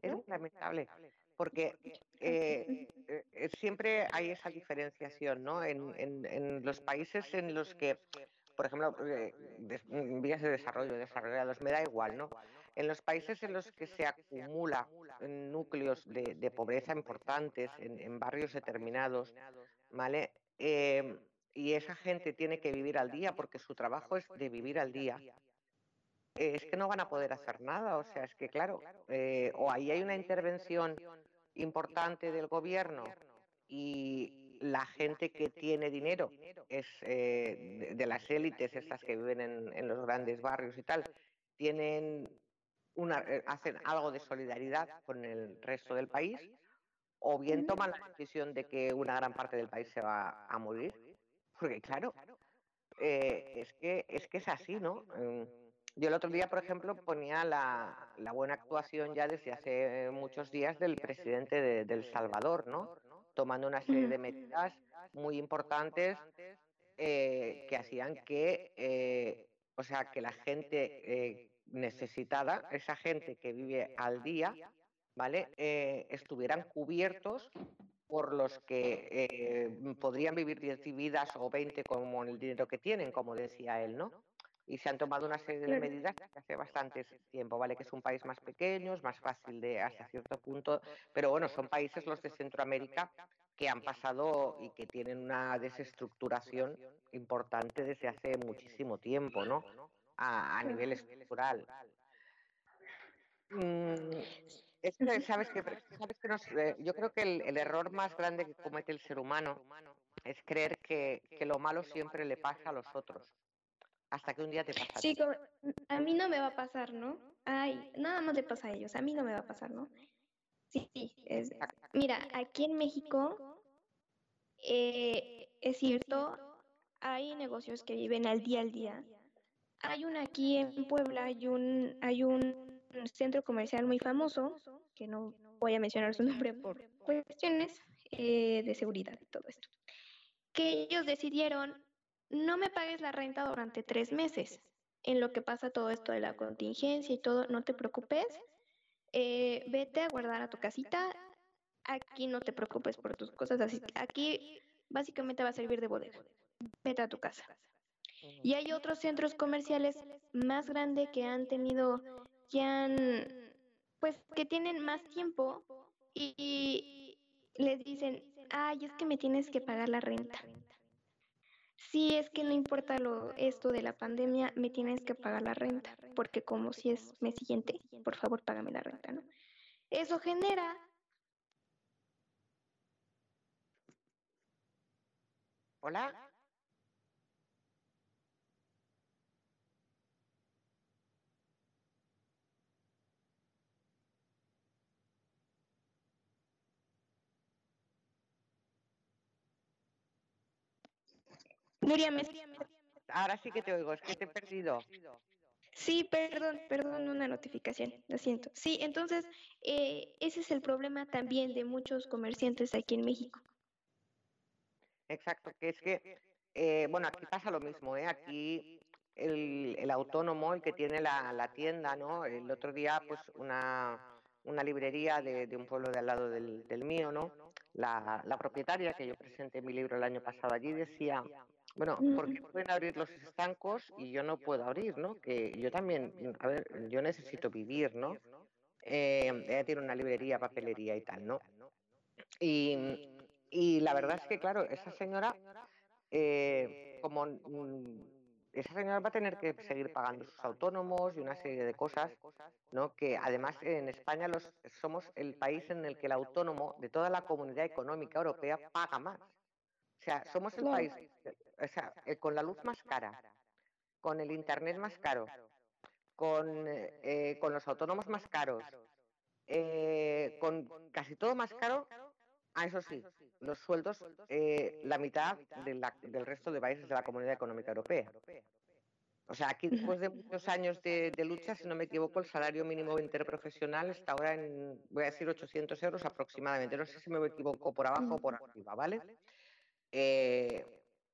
Es lamentable porque eh, eh, siempre hay esa diferenciación, ¿no? En, en, los países en los que, por ejemplo, eh, vías de desarrollo desarrollados, me da igual, ¿no? En los países en los que se acumula núcleos de, pobreza importantes, en, barrios determinados, ¿vale? y esa gente tiene que vivir al día porque su trabajo es de vivir al día, es que no van a poder hacer nada. O sea, es que claro, eh, o ahí hay una intervención importante del gobierno y la gente que tiene dinero es eh, de, las élites, estas que viven en, los grandes barrios y tal, tienen una, eh, hacen algo de solidaridad con el resto del país, o bien toman la decisión de que una gran parte del país se va a morir, porque claro, es que es que es así, ¿no? Mm, yo el otro día, por ejemplo, ponía la, buena actuación ya desde hace muchos días del presidente de, El Salvador, ¿no? Tomando una serie de medidas muy importantes eh, que hacían que, eh, o sea, que la gente eh, necesitada, esa gente que vive al día, ¿vale? estuvieran cubiertos por los que podrían vivir 10 vidas o 20 como el dinero que tienen, como decía él, ¿no? Y se han tomado una serie de medidas hace bastante tiempo, ¿vale? Que es un país más pequeño, es más fácil de hasta cierto punto, pero bueno, son países los de Centroamérica que han pasado y que tienen una desestructuración importante desde hace muchísimo tiempo, ¿no? A, nivel estructural. Mm, sabes que, sabes que eh, yo creo que el, error más grande que comete el ser humano es creer que, que lo malo siempre le pasa a los otros hasta que un día te pasa. Sí, a mí no me va a pasar, ¿no? Ay, nada más le pasa a ellos, a mí no me va a pasar, ¿no? Sí, sí. Es, mira, aquí en México eh, es cierto, hay negocios que viven al día al día. Hay una aquí en Puebla, hay un, hay un centro comercial muy famoso, que no voy a mencionar su nombre por cuestiones eh, de seguridad y todo esto, que ellos decidieron no me pagues la renta durante tres meses. En lo que pasa todo esto de la contingencia y todo, no te preocupes. Eh, vete a guardar a tu casita. Aquí no te preocupes por tus cosas. Así, aquí básicamente va a servir de bodega. Vete a tu casa. Y hay otros centros comerciales más grandes que han tenido, que han, pues, que tienen más tiempo y, y les dicen, ay, es que me tienes que pagar la renta. Si es que no importa lo, esto de la pandemia, me tienes que pagar la renta, porque como si es mes siguiente, por favor, págame la renta, ¿no? Eso genera Hola. Nuria, me... Ahora sí que te oigo, es que te he perdido. Sí, perdón, perdón, una notificación, lo siento. Sí, entonces, eh, ese es el problema también de muchos comerciantes aquí en México. Exacto, que es que, eh, bueno, aquí pasa lo mismo, ¿eh? Aquí el, el autónomo, el que tiene la, la, tienda, ¿no? El otro día, pues, una, una librería de, de un pueblo de al lado del, del mío, ¿no? La, la propietaria que yo presenté mi libro el año pasado allí decía bueno, porque pueden abrir los estancos y yo no puedo abrir, ¿no? Que yo también, a ver, yo necesito vivir, ¿no? Eh, ella tiene una librería, papelería y tal, ¿no? Y, y la verdad es que, claro, esa señora, eh, como esa señora va a tener que seguir pagando sus autónomos y una serie de cosas, ¿no? Que además en España los, somos el país en el que el autónomo de toda la comunidad económica europea paga más. O sea, somos el país o sea, eh, con la luz más cara, con el internet más caro, con, eh, con los autónomos más caros, eh, con casi todo más caro, a eso sí, los sueldos la mitad del resto de países de la Comunidad Económica Europea. O sea, aquí después de muchos años de, lucha, si no me equivoco, el salario mínimo interprofesional está ahora en, voy a decir, 800 euros aproximadamente. No sé si me equivoco por abajo o por arriba, ¿vale? Eh,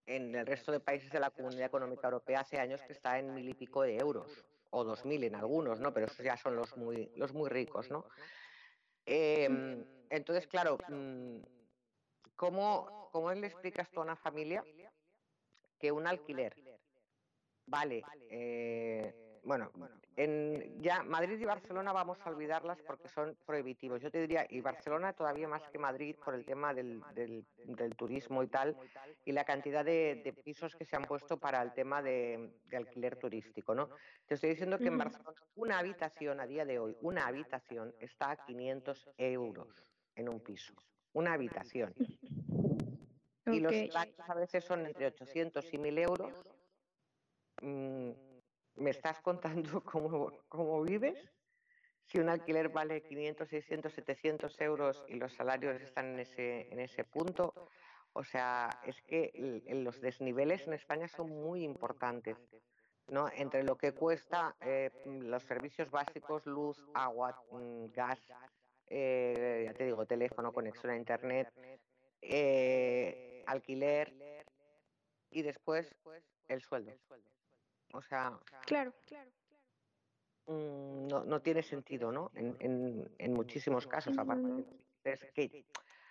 en el resto de países de la Comunidad Económica Europea hace años que está en mil y pico de euros, o dos mil en algunos, ¿no? Pero esos ya son los muy, los muy ricos, ¿no? Em, entonces, claro, mm, ¿cómo, ¿cómo le explicas tú a una familia que un alquiler vale eh, bueno, en ya Madrid y Barcelona vamos a olvidarlas porque son prohibitivos. Yo te diría, y Barcelona todavía más que Madrid por el tema del, del, turismo y tal, y la cantidad de, pisos que se han puesto para el tema de, alquiler turístico, ¿no? Te estoy diciendo que en Barcelona una habitación a día de hoy, una habitación está a 500 euros en un piso. Una habitación. Y los salarios a veces son entre 800 y 1000 euros. Mm, ¿Me estás contando cómo, cómo vives? Si un alquiler vale 500, 600, 700 euros y los salarios están en ese, en ese punto, o sea, es que los desniveles en España son muy importantes. ¿no? Entre lo que cuesta eh, los servicios básicos, luz, agua, mm, gas, eh, ya te digo, teléfono, conexión a Internet, eh, alquiler y después el sueldo. O sea, claro, claro. Mm, no, no tiene sentido, ¿no? En, en, en muchísimos casos, aparte. Es que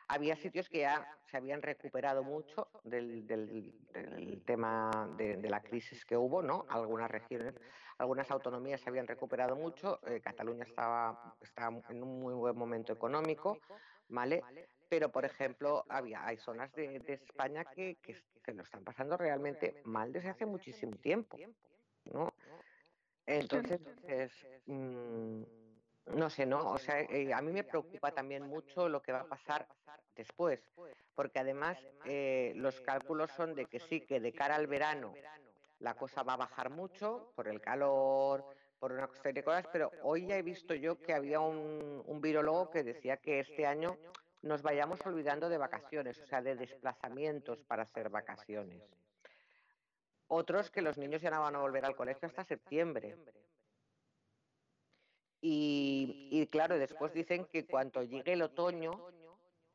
había sitios que ya se habían recuperado mucho del, del, del tema de, de, la crisis que hubo, ¿no? Algunas regiones, algunas autonomías se habían recuperado mucho. Eh, Cataluña estaba, estaba en un muy buen momento económico, ¿vale? Pero, por ejemplo, había, hay zonas de, de España que, que, que, lo están pasando realmente mal desde hace muchísimo tiempo, ¿no? Entonces, mm, no sé, ¿no? O sea, eh, a mí me preocupa también mucho lo que va a pasar después, porque además eh, los cálculos son de que sí, que de cara al verano la cosa va a bajar mucho por el calor, por una serie de cosas, pero hoy ya he visto yo que había un, un virólogo que decía que este año nos vayamos olvidando de vacaciones, o sea, de desplazamientos para hacer vacaciones. Otros que los niños ya no van a volver al colegio hasta septiembre. Y, y claro, después dicen que cuando llegue el otoño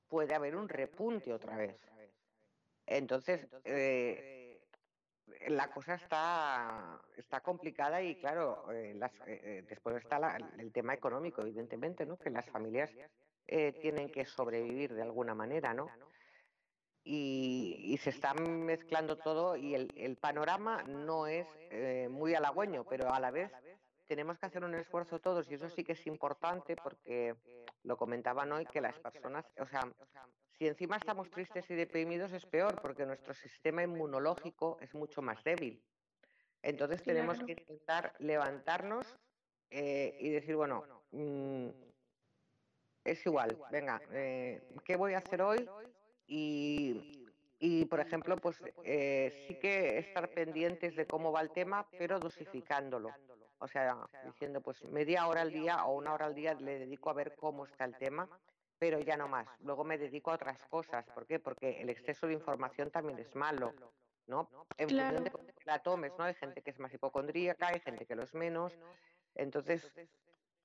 puede haber un repunte otra vez. Entonces, eh, la cosa está, está complicada y claro, eh, las, eh, después está la, el tema económico, evidentemente, ¿no? que las familias tienen que sobrevivir de alguna manera, ¿no? Y, y, se está mezclando todo y el, el panorama no es eh, muy halagüeño, pero a la vez tenemos que hacer un esfuerzo todos y eso sí que es importante porque lo comentaban hoy que las personas, o sea, si encima estamos tristes y deprimidos es peor porque nuestro sistema inmunológico es mucho más débil. Entonces tenemos que intentar levantarnos eh, y decir, bueno, mmm, es igual, venga, eh, ¿qué voy a hacer hoy? Y, y por ejemplo, pues eh, sí que estar pendientes de cómo va el tema, pero dosificándolo. O sea, diciendo, pues media hora al día o una hora al día le dedico a ver cómo está el tema, pero ya no más. Luego me dedico a otras cosas. ¿Por qué? Porque el exceso de información también es malo. ¿no? En claro. función de cómo la tomes, ¿no? Hay gente que es más hipocondríaca, hay gente que lo es menos. Entonces,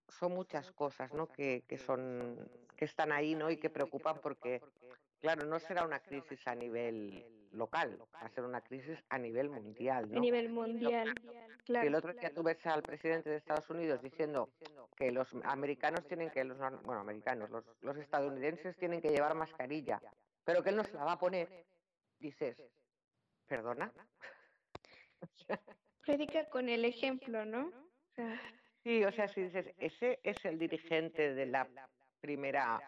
son muchas cosas, ¿no? Que, que son, que están ahí, ¿no? Y que preocupan porque Claro, no será una crisis a nivel local, va a ser una crisis a nivel mundial. ¿no? A nivel mundial, claro. Si el otro día tú ves al presidente de Estados Unidos diciendo que los americanos tienen que, los, bueno, americanos, los, los estadounidenses tienen que llevar mascarilla, pero que él no se la va a poner, dices, ¿perdona? Predica con el ejemplo, ¿no? O sea... Sí, o sea, si dices, ese es el dirigente de la primera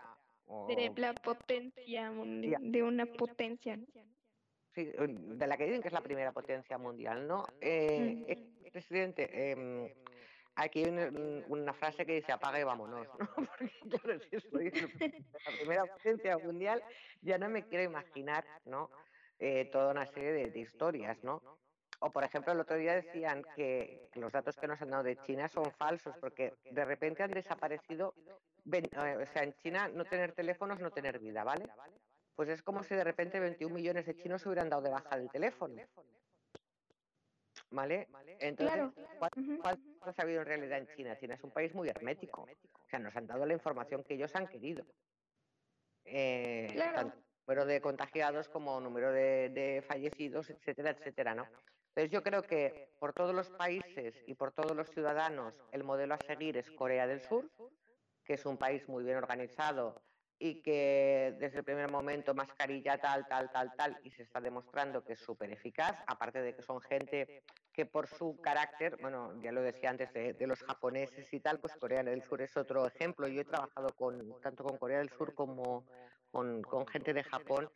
de la potencia mundial, de una potencia. Sí, de la que dicen que es la primera potencia mundial, ¿no? Eh, mm. Presidente, eh, aquí hay una, una, frase que dice apaga y vámonos, ¿no? Porque claro, si soy la primera potencia mundial, ya no me quiero imaginar, ¿no? Eh, toda una serie de, de historias, ¿no? O, por ejemplo, el otro día decían que los datos que nos han dado de China son falsos porque de repente han desaparecido eh, o sea, en China no tener teléfonos, no tener vida, ¿vale? Pues es como si de repente 21 millones de chinos se hubieran dado de baja del teléfono. ¿Vale? Entonces, claro. ¿cuánto ha habido en realidad en China? China es un país muy hermético. O sea, nos han dado la información que ellos han querido. Eh, claro. Tanto número de contagiados como número de, de fallecidos, etcétera, etcétera, ¿no? Entonces yo creo que por todos los países y por todos los ciudadanos el modelo a seguir es Corea del Sur, que es un país muy bien organizado y que desde el primer momento mascarilla tal, tal, tal, tal, y se está demostrando que es súper eficaz, aparte de que son gente que por su carácter, bueno, ya lo decía antes de, los japoneses y tal, pues Corea del Sur es otro ejemplo. Yo he trabajado con tanto con Corea del Sur como con gente de Japón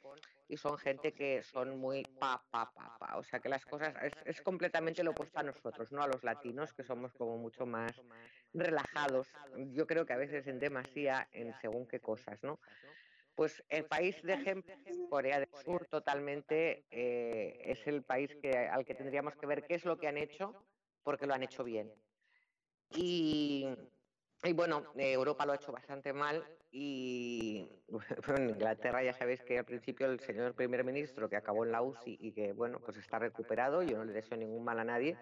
y son gente que son muy pa, pa, pa, pa. O sea que las cosas es, es, completamente lo opuesto a nosotros, ¿no? A los latinos, que somos como mucho más relajados. Yo creo que a veces en demasía en según qué cosas, ¿no? Pues el país de ejemplo, Corea del Sur, totalmente eh, es el país que, al que tendríamos que ver qué es lo que han hecho, porque lo han hecho bien. Y, y bueno, eh, Europa lo ha hecho bastante mal y bueno, en Inglaterra ya sabéis que al principio el señor primer ministro que acabó en la UCI y que bueno, pues está recuperado, yo no le deseo ningún mal a nadie,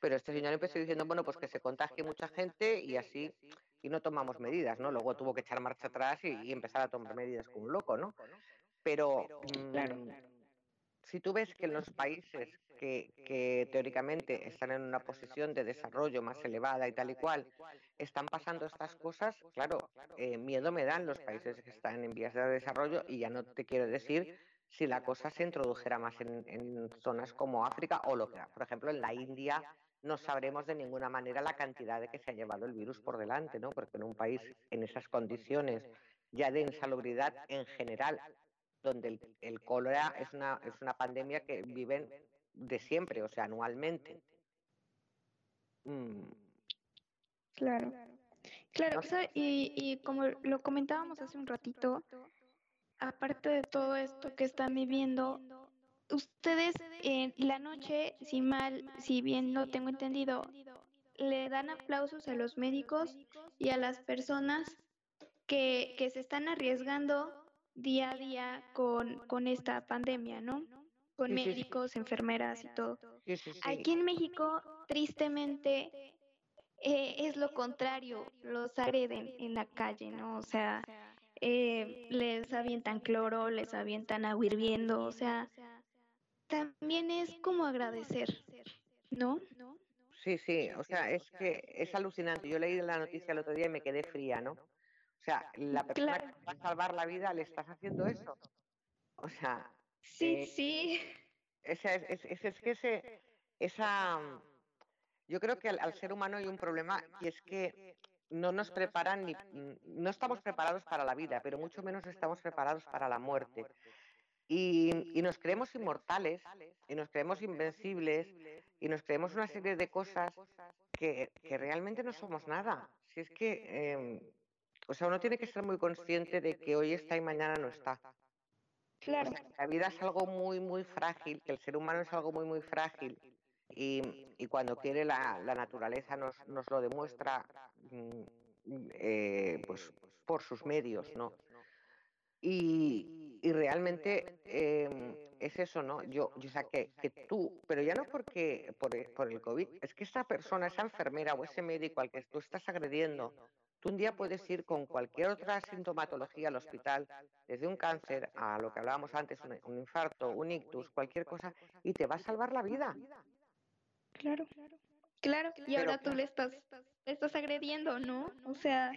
pero este señor empezó diciendo, bueno, pues que se contagie mucha gente y así y no tomamos medidas, ¿no? Luego tuvo que echar marcha atrás y, y empezar a tomar medidas como un loco, ¿no? Pero claro, si tú ves que en los países que, que, teóricamente están en una posición de desarrollo más elevada y tal y cual, están pasando estas cosas, claro, eh, miedo me dan los países que están en vías de desarrollo y ya no te quiero decir si la cosa se introdujera más en, en zonas como África o lo que, por ejemplo, en la India no sabremos de ninguna manera la cantidad de que se ha llevado el virus por delante, ¿no? Porque en un país en esas condiciones ya de insalubridad en general, donde el, el cólera es una, es una pandemia que viven de siempre, o sea, anualmente. Mm. Claro. Claro, no y, y como lo comentábamos hace un ratito, aparte de todo esto que están viviendo, ustedes en la noche, si mal, si bien no tengo entendido, le dan aplausos a los médicos y a las personas que, que se están arriesgando día a día con, con esta pandemia, ¿no? Con sí, médicos, sí. enfermeras y todo. Aquí en México, tristemente, eh, es lo contrario, los agreden en la calle, ¿no? O sea, eh, les avientan cloro, les avientan agua hirviendo, o sea, también es como agradecer, ¿no? Sí, sí, o sea, es que es alucinante. Yo leí la noticia el otro día y me quedé fría, ¿no? O sea, la persona claro. que va a salvar la vida le estás haciendo eso. O sea. Sí, eh, sí. Esa, es, es, es, que ese, esa. Yo creo que al, al, ser humano hay un problema y es que no nos preparan ni. No estamos preparados para la vida, pero mucho menos estamos preparados para la muerte. Y, y, nos creemos inmortales, y nos creemos invencibles, y nos creemos una serie de cosas que, que realmente no somos nada. Si es que, eh, o sea, uno tiene que ser muy consciente de que hoy está y mañana no está. Claro. La vida es algo muy, muy frágil, el ser humano es algo muy, muy frágil. Y, y cuando quiere la, la naturaleza nos, nos, lo demuestra eh, pues, por sus medios, ¿no? Y, y realmente eh, es eso, ¿no? Yo, yo o sea, que, que, tú, pero ya no porque por, por, el COVID, es que esa persona, esa enfermera o ese médico al que tú estás agrediendo, tú un día puedes ir con cualquier otra sintomatología al hospital, desde un cáncer a lo que hablábamos antes, un, un infarto, un ictus, cualquier cosa, y te va a salvar la vida. Claro, claro, y ahora pero, tú le estás, le estás agrediendo, ¿no? O sea...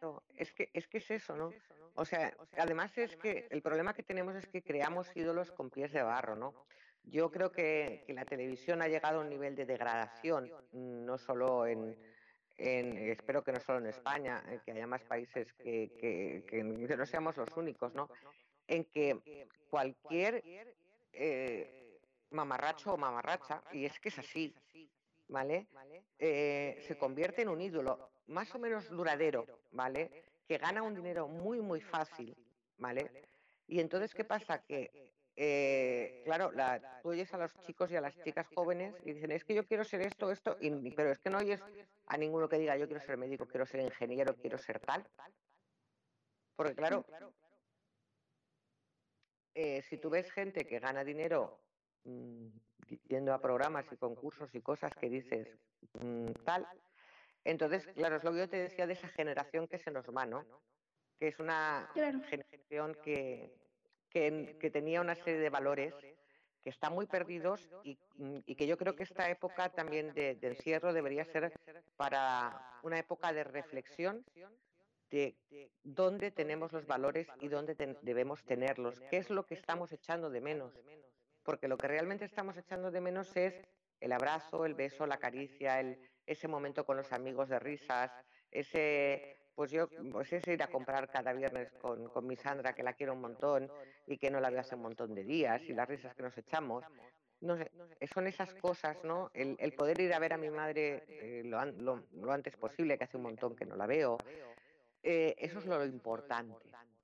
No, es que, es que es eso, ¿no? O sea, además es que el problema que tenemos es que creamos ídolos con pies de barro, ¿no? Yo creo que, que la televisión ha llegado a un nivel de degradación, no solo en, en espero que no solo en España, eh, que haya más países que, que, que, no seamos los únicos, ¿no? En que cualquier eh, mamarracho o mamarracha, y es que es así, ¿vale? Eh, se convierte en un ídolo más o menos duradero, ¿vale? que gana un dinero muy, muy fácil, ¿vale? Y entonces, ¿qué pasa? Que, eh, claro, la, tú oyes a los chicos y a las chicas jóvenes y dicen, es que yo quiero ser esto, esto, y, pero es que no oyes a ninguno que diga, yo quiero ser médico, quiero ser ingeniero, quiero ser tal. Porque, claro, eh, si tú ves gente que gana dinero mmm, yendo a programas y concursos y cosas que dices mmm, tal, entonces, claro, es lo que yo te decía de esa generación que se nos va, ¿no? Que es una claro. generación que, que, que, tenía una serie de valores que están muy perdidos y, y que yo creo que esta época también de, de, encierro debería ser para una época de reflexión de dónde tenemos los valores y dónde debemos tenerlos, qué es lo que estamos echando de menos. Porque lo que realmente estamos echando de menos es El abrazo, el beso, la caricia, el, ese momento con los amigos de risas, ese pues yo, pues es ir a comprar cada viernes con, con, mi Sandra, que la quiero un montón y que no la veo hace un montón de días, y las risas que nos echamos. No sé, son esas cosas, ¿no? El, el poder ir a ver a mi madre eh, lo, lo, lo, antes posible, que hace un montón que no la veo. Eh, eso es lo importante,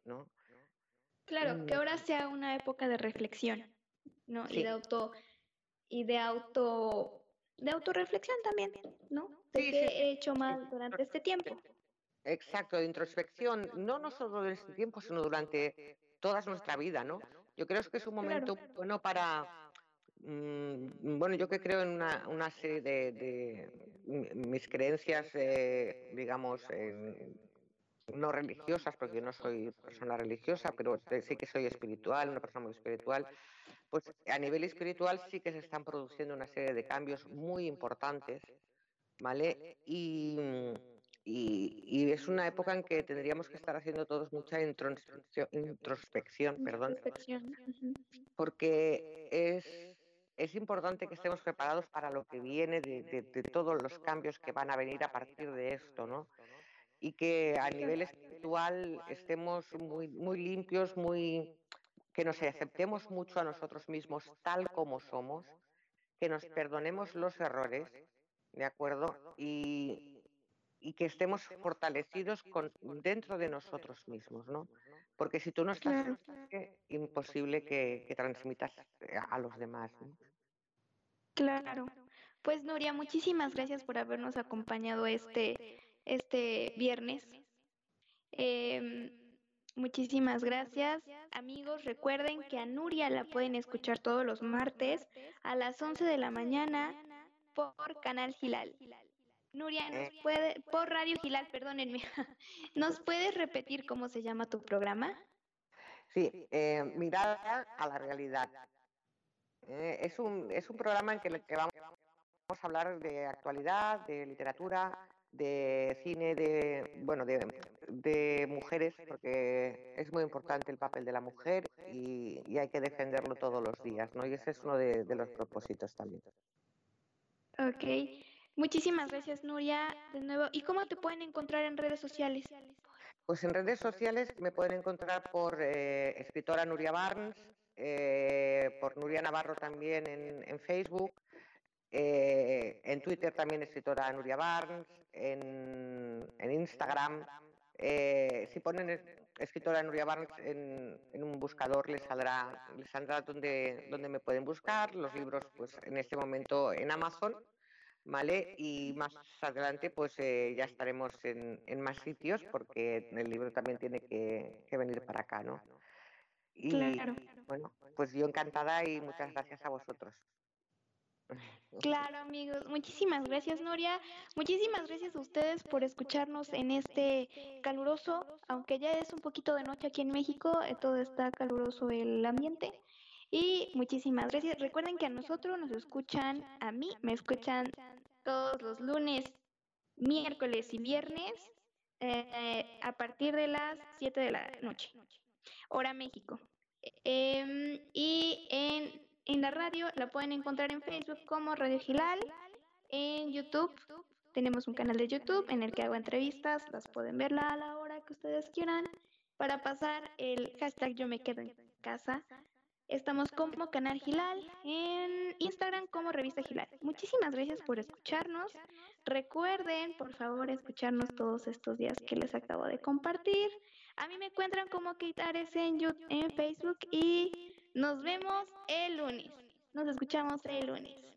¿no? Claro, que mm. ahora sea una época de reflexión, ¿no? Sí. Y de auto y de auto de autorreflexión también, ¿no? De sí, qué sí. he hecho mal durante este tiempo. Exacto, de introspección, no, no solo en este tiempo, sino durante toda nuestra vida, ¿no? Yo creo que es un momento claro. bueno para, mmm, bueno, yo que creo en una, una serie de, de, mis creencias, eh, digamos, en, no religiosas, porque yo no soy persona religiosa, pero sí que soy espiritual, una persona muy espiritual, pues a nivel espiritual sí que se están produciendo una serie de cambios muy importantes, ¿vale? Y y, y, es una época en que tendríamos que estar haciendo todos mucha introspección, introspección perdón, porque es, es importante que estemos preparados para lo que viene de, de, de, todos los cambios que van a venir a partir de esto, ¿no? Y que a nivel espiritual estemos muy, muy limpios, muy que nos aceptemos mucho a nosotros mismos tal como somos, que nos perdonemos los errores, ¿de acuerdo? Y, y que estemos fortalecidos con, dentro de nosotros mismos, ¿no? Porque si tú no estás claro. es imposible que, que, transmitas a los demás. ¿no? Claro. Pues Nuria, muchísimas gracias por habernos acompañado este, este viernes. Eh, muchísimas gracias. Amigos, recuerden que a Nuria la pueden escuchar todos los martes a las 11 de la mañana por Canal Gilal. Nuria, ¿nos eh. puede, por Radio Gilal, perdónenme, ¿nos puedes repetir cómo se llama tu programa? Sí, eh, Mirada a la Realidad. Eh, es, un, es un programa en que, que vamos a hablar de actualidad, de literatura, de cine, de, bueno, de, de, mujeres, porque es muy importante el papel de la mujer y, y hay que defenderlo todos los días, ¿no? Y ese es uno de, de los propósitos también. Ok. Muchísimas gracias, Nuria, de nuevo. ¿Y cómo te pueden encontrar en redes sociales? Pues en redes sociales me pueden encontrar por eh, escritora Nuria Barnes, eh, por Nuria Navarro también en, en Facebook, eh, en Twitter también escritora Nuria Barnes, en, en Instagram. Eh, si ponen escritora Nuria Barnes en, en, un buscador les saldrá, les saldrá donde, donde me pueden buscar. Los libros, pues en este momento en Amazon ¿vale? Y más adelante pues eh, ya estaremos en, en, más sitios porque el libro también tiene que, que venir para acá, ¿no? Y claro. bueno, pues yo encantada y muchas gracias a vosotros. Claro, amigos. Muchísimas gracias, Noria. Muchísimas gracias a ustedes por escucharnos en este caluroso, aunque ya es un poquito de noche aquí en México, eh, todo está caluroso el ambiente. Y muchísimas gracias. Recuerden que a nosotros nos escuchan, a mí me escuchan todos los lunes, miércoles y viernes eh, a partir de las 7 de la noche, hora México. Eh, y en, en la radio la pueden encontrar en Facebook como Radio Gilal, en YouTube. Tenemos un canal de YouTube en el que hago entrevistas, las pueden verla a la hora que ustedes quieran. Para pasar el hashtag yo me quedo en casa, Estamos como Canal Gilal, en Instagram como Revista Gilal. Muchísimas gracias por escucharnos. Recuerden, por favor, escucharnos todos estos días que les acabo de compartir. A mí me encuentran como Keitares en, YouTube, en Facebook y nos vemos el lunes. Nos escuchamos el lunes.